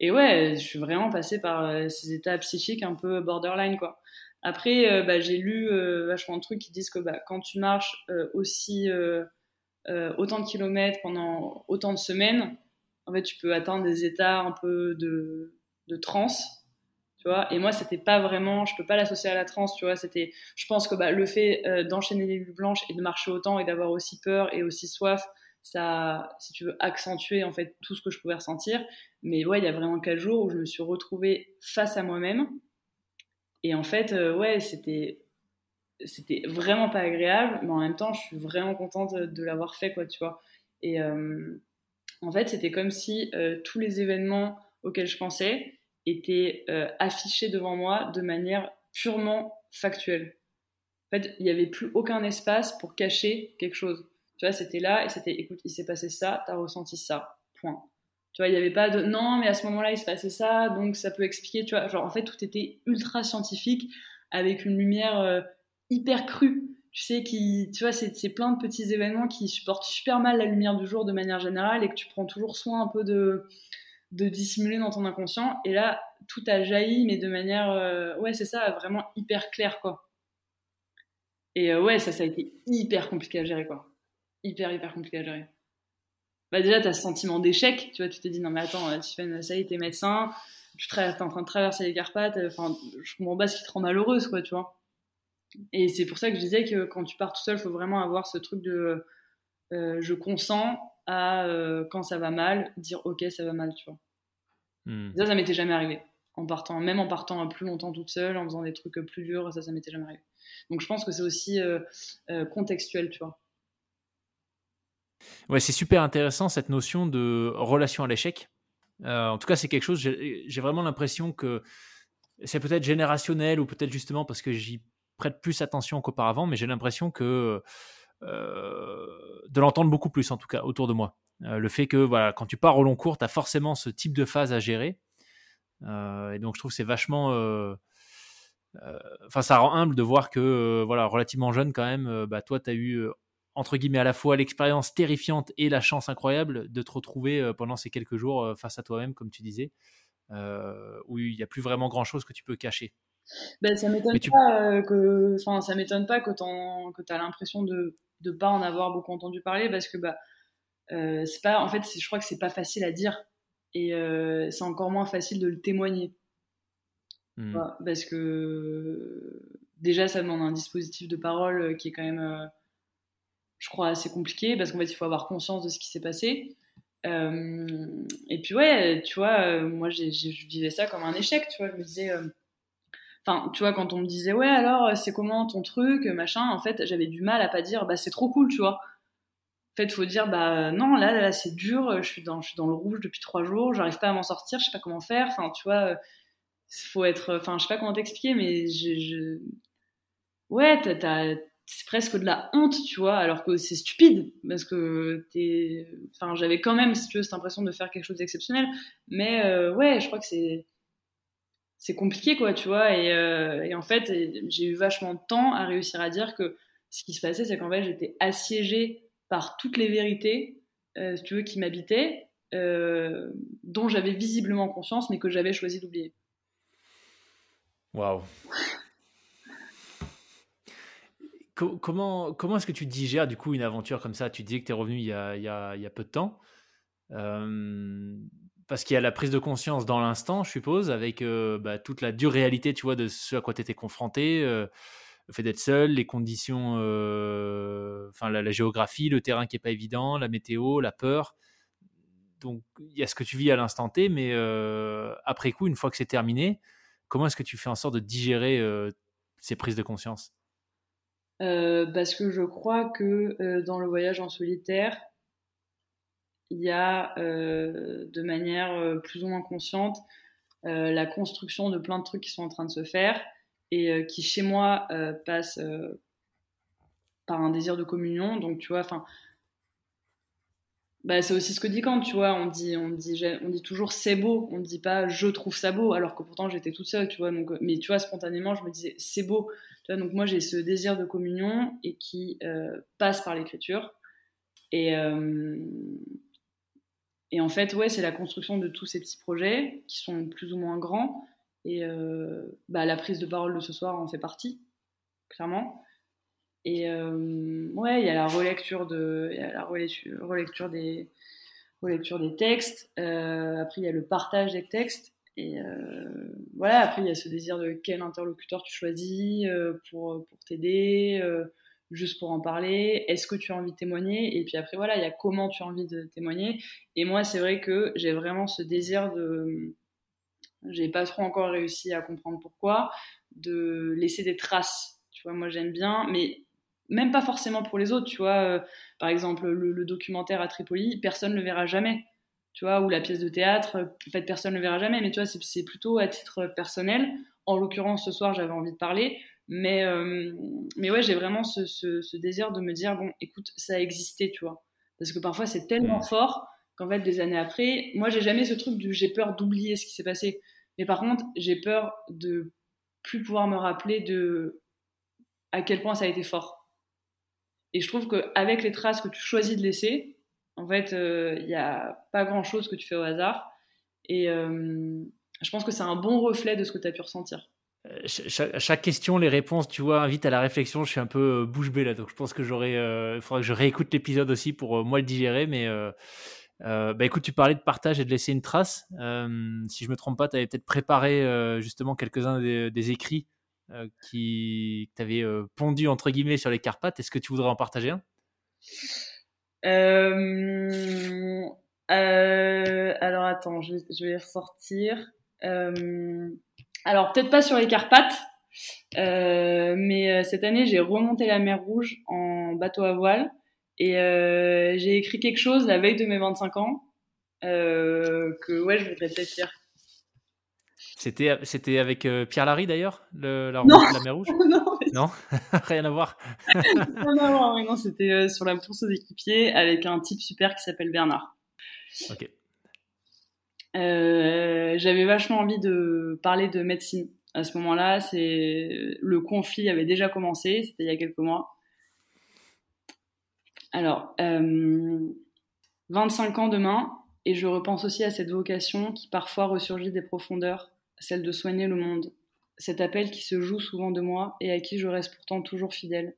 et ouais, je suis vraiment passée par euh, ces états psychiques un peu borderline, quoi. Après, bah, j'ai lu vachement de trucs qui disent que bah, quand tu marches aussi autant de kilomètres pendant autant de semaines, en fait, tu peux atteindre des états un peu de, de transe. Tu vois et moi, c'était pas vraiment, je peux pas l'associer à la transe, tu vois. C'était, je pense que bah, le fait euh, d'enchaîner les lunes blanches et de marcher autant et d'avoir aussi peur et aussi soif, ça, si tu veux, accentuer en fait tout ce que je pouvais ressentir. Mais ouais, il y a vraiment quatre jours où je me suis retrouvée face à moi-même. Et en fait, euh, ouais, c'était c'était vraiment pas agréable, mais en même temps, je suis vraiment contente de, l'avoir fait, quoi, tu vois. Et euh, en fait, c'était comme si euh, tous les événements auxquels je pensais étaient euh, affichés devant moi de manière purement factuelle. En fait, il n'y avait plus aucun espace pour cacher quelque chose. Tu vois, c'était là et c'était, écoute, il s'est passé ça, t'as ressenti ça, point. Tu vois, il n'y avait pas de non, mais à ce moment-là, il se passait ça, donc ça peut expliquer, tu vois. Genre, en fait, tout était ultra scientifique avec une lumière hyper cru. Tu sais, qui, tu vois, c'est plein de petits événements qui supportent super mal la lumière du jour de manière générale et que tu prends toujours soin un peu de, de dissimuler dans ton inconscient. Et là, tout a jailli, mais de manière, euh, ouais, c'est ça, vraiment hyper clair, quoi. Et euh, ouais, ça, ça a été hyper compliqué à gérer, quoi. Hyper, hyper compliqué à gérer. Bah déjà, tu as ce sentiment d'échec, tu vois, tu te dis, non mais attends, Tiffany, ça y est, t'es médecin, tu es en train de traverser les Carpates, enfin, je comprends pas ce qui te rend malheureuse, quoi, tu vois. Et c'est pour ça que je disais que quand tu pars tout seul, faut vraiment avoir ce truc de euh, je consens à euh, quand ça va mal, dire ok, ça va mal, tu vois. Hmm. Ça, ça m'était jamais arrivé. En partant, même en partant plus longtemps toute seule, en faisant des trucs plus durs, ça, ça m'était jamais arrivé. Donc je pense que c'est aussi euh, contextuel, tu vois. Ouais, c'est super intéressant cette notion de relation à l'échec. en tout cas, c'est quelque chose, j'ai vraiment l'impression que c'est peut-être générationnel ou peut-être justement parce que j'y prête plus attention qu'auparavant, mais j'ai l'impression que euh, de l'entendre beaucoup plus en tout cas autour de moi. Euh, le fait que voilà, quand tu pars au long cours, tu as forcément ce type de phase à gérer. Euh, et donc je trouve que c'est vachement... Enfin, ça rend humble de voir que, voilà, relativement jeune quand même, bah, toi, tu as eu entre guillemets à la fois l'expérience terrifiante et la chance incroyable de te retrouver pendant ces quelques jours face à toi-même, comme tu disais, où il n'y a plus vraiment grand-chose que tu peux cacher. Ben, ça m'étonne pas euh, que, enfin, ça m'étonne pas que tu as l'impression de ne pas en avoir beaucoup entendu parler parce que bah, euh, c'est pas, en fait, je crois que c'est pas facile à dire et euh, c'est encore moins facile de le témoigner. Hmm. parce que déjà, ça demande un dispositif de parole qui est quand même, je crois, assez compliqué parce qu'en fait, il faut avoir conscience de ce qui s'est passé. et puis ouais, tu vois, moi, je vivais ça comme un échec, tu vois. Je me disais Enfin, tu vois, quand on me disait, ouais, alors, c'est comment ton truc, machin, en fait, j'avais du mal à pas dire, bah, c'est trop cool, tu vois. Fait, faut dire, bah, non, là, là, c'est dur, je suis dans, je suis dans le rouge depuis trois jours, j'arrive pas à m'en sortir, je sais pas comment faire. Enfin, tu vois, faut être, enfin, je sais pas comment t'expliquer, mais je, je... ouais, c'est presque de la honte, tu vois, alors que c'est stupide, parce que t'es, enfin, j'avais quand même, si tu veux, cette impression de faire quelque chose d'exceptionnel, mais euh, ouais, je crois que c'est, c'est compliqué, quoi, tu vois. Et, euh, en fait, j'ai eu vachement de temps à réussir à dire que ce qui se passait, c'est qu'en fait, j'étais assiégée par toutes les vérités, euh, si tu veux, qui m'habitaient, euh, dont j'avais visiblement conscience, mais que j'avais choisi d'oublier. Waouh. comment comment est-ce que tu digères du coup une aventure comme ça? Tu dis que tu es revenu il y, a, il, y a, peu de temps parce qu'il y a la prise de conscience dans l'instant, je suppose, avec euh, bah, toute la dure réalité, tu vois, de ce à quoi tu étais confronté, euh, le fait d'être seul, les conditions, euh, enfin la, géographie, le terrain qui est pas évident, la météo, la peur. donc il y a ce que tu vis à l'instant T, mais après coup, une fois que c'est terminé, comment est-ce que tu fais en sorte de digérer ces prises de conscience? Parce que je crois que dans le voyage en solitaire, il y a de manière plus ou moins consciente la construction de plein de trucs qui sont en train de se faire et qui chez moi passent par un désir de communion. Donc, tu vois, enfin, bah, c'est aussi ce que dit Kant, tu vois. On dit, on dit, on dit toujours c'est beau, on ne dit pas je trouve ça beau, alors que pourtant j'étais toute seule, tu vois. Donc, mais tu vois, spontanément, je me disais c'est beau. Donc moi j'ai ce désir de communion et qui euh, passe par l'écriture. Et, euh, et en fait, ouais, c'est la construction de tous ces petits projets qui sont plus ou moins grands. Et euh, bah, la prise de parole de ce soir en fait partie, clairement. Et euh, ouais, il y a la relecture, de, la relecture, des, relecture des textes. Euh, après, il y a le partage des textes. Et euh, voilà, après, il y a ce désir de quel interlocuteur tu choisis pour, pour t'aider, juste pour en parler. Est-ce que tu as envie de témoigner? Et puis après, voilà, il y a comment tu as envie de témoigner. Et moi, c'est vrai que j'ai vraiment ce désir de. J'ai pas trop encore réussi à comprendre pourquoi, de laisser des traces. Tu vois, moi j'aime bien, mais même pas forcément pour les autres, tu vois. Euh, par exemple, le, documentaire à Tripoli, personne ne le verra jamais, tu vois, ou la pièce de théâtre, en fait, personne ne le verra jamais, mais tu vois, c'est plutôt à titre personnel. En l'occurrence, ce soir, j'avais envie de parler, mais, euh, mais ouais, j'ai vraiment ce, ce, désir de me dire, bon, écoute, ça a existé, tu vois. Parce que parfois, c'est tellement fort qu'en fait, des années après, moi, j'ai jamais ce truc de j'ai peur d'oublier ce qui s'est passé. Mais par contre, j'ai peur de plus pouvoir me rappeler de à quel point ça a été fort. Et je trouve qu'avec les traces que tu choisis de laisser, en fait, il euh, n'y a pas grand-chose que tu fais au hasard. Et euh, je pense que c'est un bon reflet de ce que tu as pu ressentir. Euh, chaque, question, les réponses, tu vois, invite à la réflexion. Je suis un peu bouche bée là, donc je pense que j'aurais, il faudrait que je réécoute l'épisode aussi pour moi le digérer. Mais bah écoute, tu parlais de partage et de laisser une trace. si je me trompe pas, tu avais peut-être préparé justement quelques-uns des, écrits euh, qui t'avait euh, pondu entre guillemets sur les Carpates. Est-ce que tu voudrais en partager un? Euh, Alors attends, je, vais les ressortir. alors peut-être pas sur les Carpates, mais cette année j'ai remonté la mer Rouge en bateau à voile et j'ai écrit quelque chose la veille de mes 25 ans que ouais je voudrais peut-être dire c'était, c'était avec euh, Pierre Larry d'ailleurs, le, la, la mer rouge? Non, non? Rien à voir. à voir, non, c'était euh, sur la course aux équipiers avec un type super qui s'appelle Bernard. Ok. Euh, j'avais vachement envie de parler de médecine. À ce moment-là, c'est le conflit avait déjà commencé, c'était il y a quelques mois. Alors, 25 ans demain, et je repense aussi à cette vocation qui parfois ressurgit des profondeurs celle de soigner le monde. Cet appel qui se joue souvent de moi et à qui je reste pourtant toujours fidèle,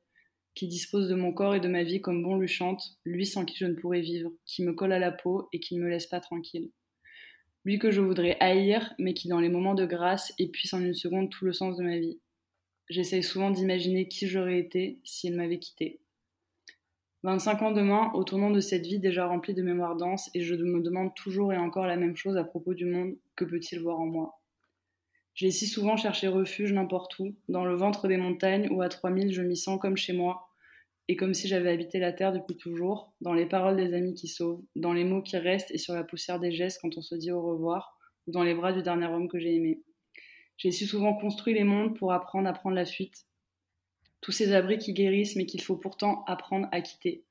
qui dispose de mon corps et de ma vie comme bon lui chante, lui sans qui je ne pourrais vivre, qui me colle à la peau et qui ne me laisse pas tranquille. Lui que je voudrais haïr, mais qui dans les moments de grâce épuise en une seconde tout le sens de ma vie. J'essaye souvent d'imaginer qui j'aurais été s'il m'avait quitté. 25 ans demain, au tournant de cette vie déjà remplie de mémoire dense, et je me demande toujours et encore la même chose à propos du monde, que peut-il voir en moi? J'ai si souvent cherché refuge n'importe où, dans le ventre des montagnes où à 3000 je m'y sens comme chez moi, et comme si j'avais habité la terre depuis toujours, dans les paroles des amis qui sauvent, dans les mots qui restent et sur la poussière des gestes quand on se dit au revoir, ou dans les bras du dernier homme que j'ai aimé. J'ai si souvent construit les mondes pour apprendre à prendre la fuite. Tous ces abris qui guérissent mais qu'il faut pourtant apprendre à quitter.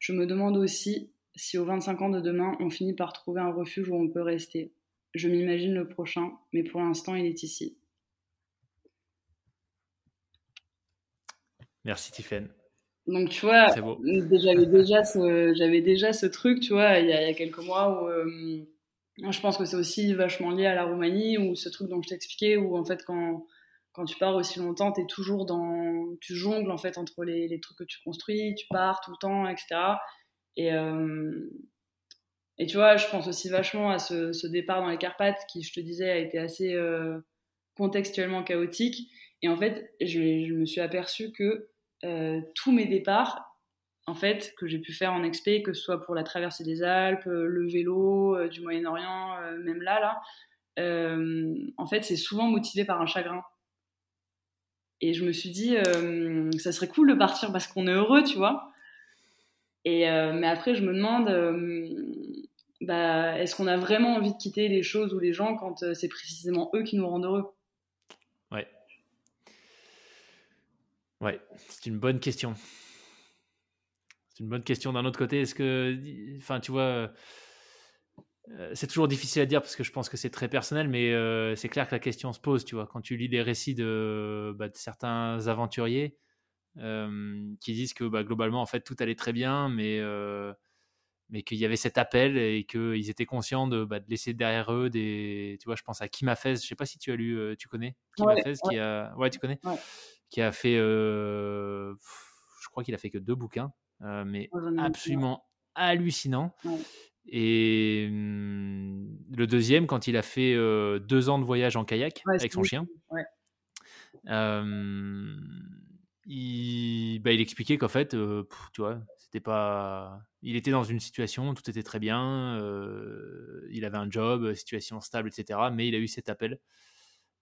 Je me demande aussi si aux 25 ans de demain on finit par trouver un refuge où on peut rester, je m'imagine le prochain, mais pour l'instant, il est ici. Merci Tiffen. Donc tu vois, j'avais déjà ce, déjà ce truc, tu vois, il y a, quelques mois où euh, je pense que c'est aussi vachement lié à la Roumanie ou ce truc dont je t'expliquais où en fait quand quand tu pars aussi longtemps, tu toujours dans, tu jongles en fait entre les, les, trucs que tu construis, tu pars tout le temps, etc. Et euh, et tu vois, je pense aussi vachement à ce, départ dans les Carpates qui, je te disais, a été assez euh, contextuellement chaotique. Et en fait, je, me suis aperçu que euh, tous mes départs, en fait, que j'ai pu faire en expé, que ce soit pour la traversée des Alpes, le vélo, du Moyen-Orient, même là, là, en fait, c'est souvent motivé par un chagrin. Et je me suis dit, ça serait cool de partir parce qu'on est heureux, tu vois. Et, mais après, je me demande, bah, est-ce qu'on a vraiment envie de quitter les choses ou les gens quand euh, c'est précisément eux qui nous rendent heureux? Ouais. Ouais, c'est une bonne question. C'est une bonne question. D'un autre côté, est-ce que, enfin, tu vois, euh, c'est toujours difficile à dire parce que je pense que c'est très personnel, mais euh, c'est clair que la question se pose, tu vois, quand tu lis des récits de, bah, certains aventuriers qui disent que bah, globalement, en fait, tout allait très bien, mais mais qu'il y avait cet appel et qu'ils étaient conscients de, bah, de, laisser derrière eux des. Tu vois, je pense à Kim Hafez, je sais pas si tu as lu, euh, tu connais Kim ouais, qui a. Ouais, tu connais? Qui a fait. Euh, je crois qu'il a fait que deux bouquins, euh, mais absolument hallucinant. Et le deuxième, quand il a fait deux ans de voyage en kayak avec son chien, il, bah, il expliquait qu'en fait, tu vois, c'était pas il était dans une situation, tout était très bien, euh, il avait un job, situation stable, etc. Mais il a eu cet appel.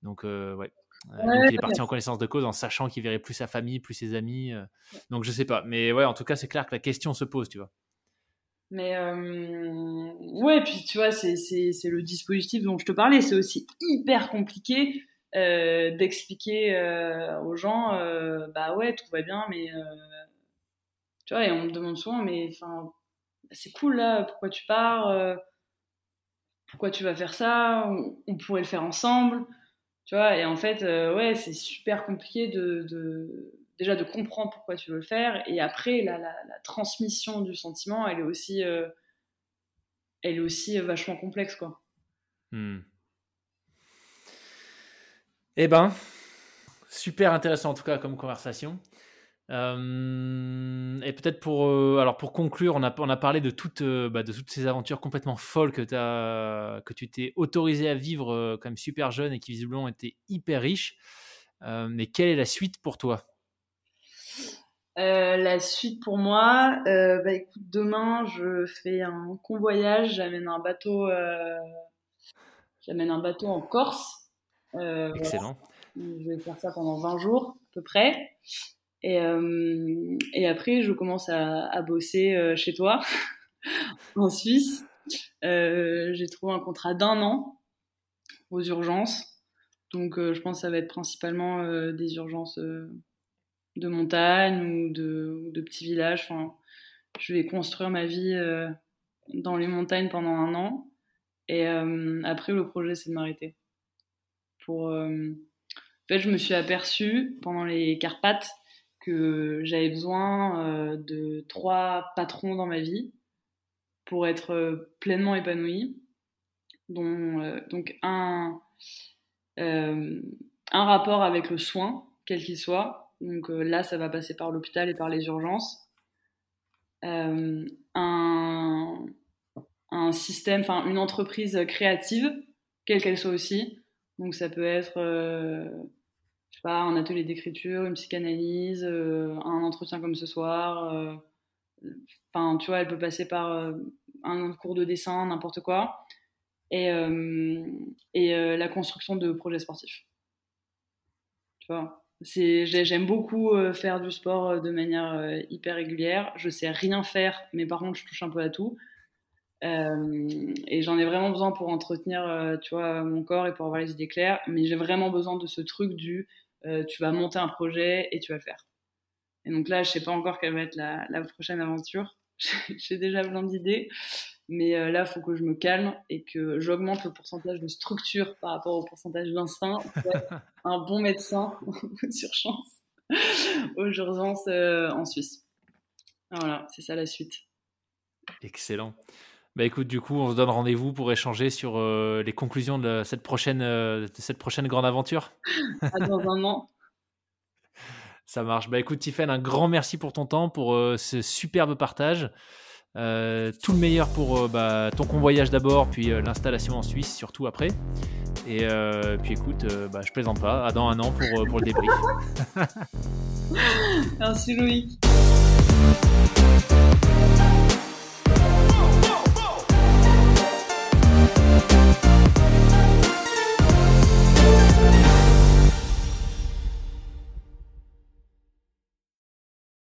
Donc, euh, ouais. Euh, il est parti en connaissance de cause en sachant qu'il verrait plus sa famille, plus ses amis. donc, je sais pas. Mais ouais, en tout cas, c'est clair que la question se pose, tu vois. Mais ouais, puis tu vois, c'est le dispositif dont je te parlais. C'est aussi hyper compliqué d'expliquer aux gens bah ouais, tout va bien, mais tu vois, et on me demande souvent, mais enfin, c'est cool là, pourquoi tu pars euh, Pourquoi tu vas faire ça on, pourrait le faire ensemble. Tu vois, et en fait, euh, ouais, c'est super compliqué de, déjà de comprendre pourquoi tu veux le faire. Et après, la, transmission du sentiment, elle est aussi, euh, elle est aussi vachement complexe, quoi. Hmm. Eh ben, super intéressant en tout cas comme conversation. Euh, et peut-être pour, euh, alors pour conclure, on a, on a parlé de toutes, bah, de toutes ces aventures complètement folles que, que tu t'es autorisé à vivre quand même super jeune et qui visiblement étaient hyper riches. mais quelle est la suite pour toi? La suite pour moi, bah, écoute, demain je fais un convoyage, j'amène un bateau, j'amène un bateau en Corse. Excellent. Je vais faire ça pendant 20 jours à peu près. Et, euh, et après, je commence à, à bosser euh, chez toi, en Suisse. Euh, j'ai trouvé un contrat d'un an aux urgences. Donc, je pense que ça va être principalement des urgences de montagne ou de, de, petits villages. Enfin, je vais construire ma vie dans les montagnes pendant un an. Et après, le projet, c'est de m'arrêter. Pour, en fait, je me suis aperçue pendant les Carpates que j'avais besoin euh, de trois patrons dans ma vie pour être euh, pleinement épanouie. Euh, donc un, un rapport avec le soin, quel qu'il soit. Donc là, ça va passer par l'hôpital et par les urgences. un, un système, enfin une entreprise créative, quelle qu'elle soit aussi. Donc ça peut être un atelier d'écriture, une psychanalyse, euh, un entretien comme ce soir. Euh, enfin, tu vois, elle peut passer par euh, un cours de dessin, n'importe quoi. Et, et la construction de projets sportifs. Tu vois? J'aime beaucoup faire du sport de manière hyper régulière. Je sais rien faire, mais par contre, je touche un peu à tout. et j'en ai vraiment besoin pour entretenir, tu vois, mon corps et pour avoir les idées claires. Mais j'ai vraiment besoin de ce truc du euh, tu vas monter un projet et tu vas le faire. Et donc là, je sais pas encore quelle va être la, prochaine aventure. J'ai déjà plein d'idées, mais euh, là, il faut que je me calme et que j'augmente le pourcentage de structure par rapport au pourcentage d'instinct pour être un bon médecin sur chance aux urgences euh, en Suisse. Voilà, c'est ça la suite. Excellent. Bah écoute, du coup, on se donne rendez-vous pour échanger sur euh, les conclusions de cette prochaine, de cette prochaine grande aventure. À dans un an. Ça marche. Bah écoute, Tiffen, un grand merci pour ton temps, pour ce superbe partage. Euh, tout le meilleur pour euh, bah, ton convoyage d'abord, puis euh, l'installation en Suisse, surtout après. Et puis écoute, bah, je plaisante pas, à dans un an pour, pour le débrief. Merci Loïc.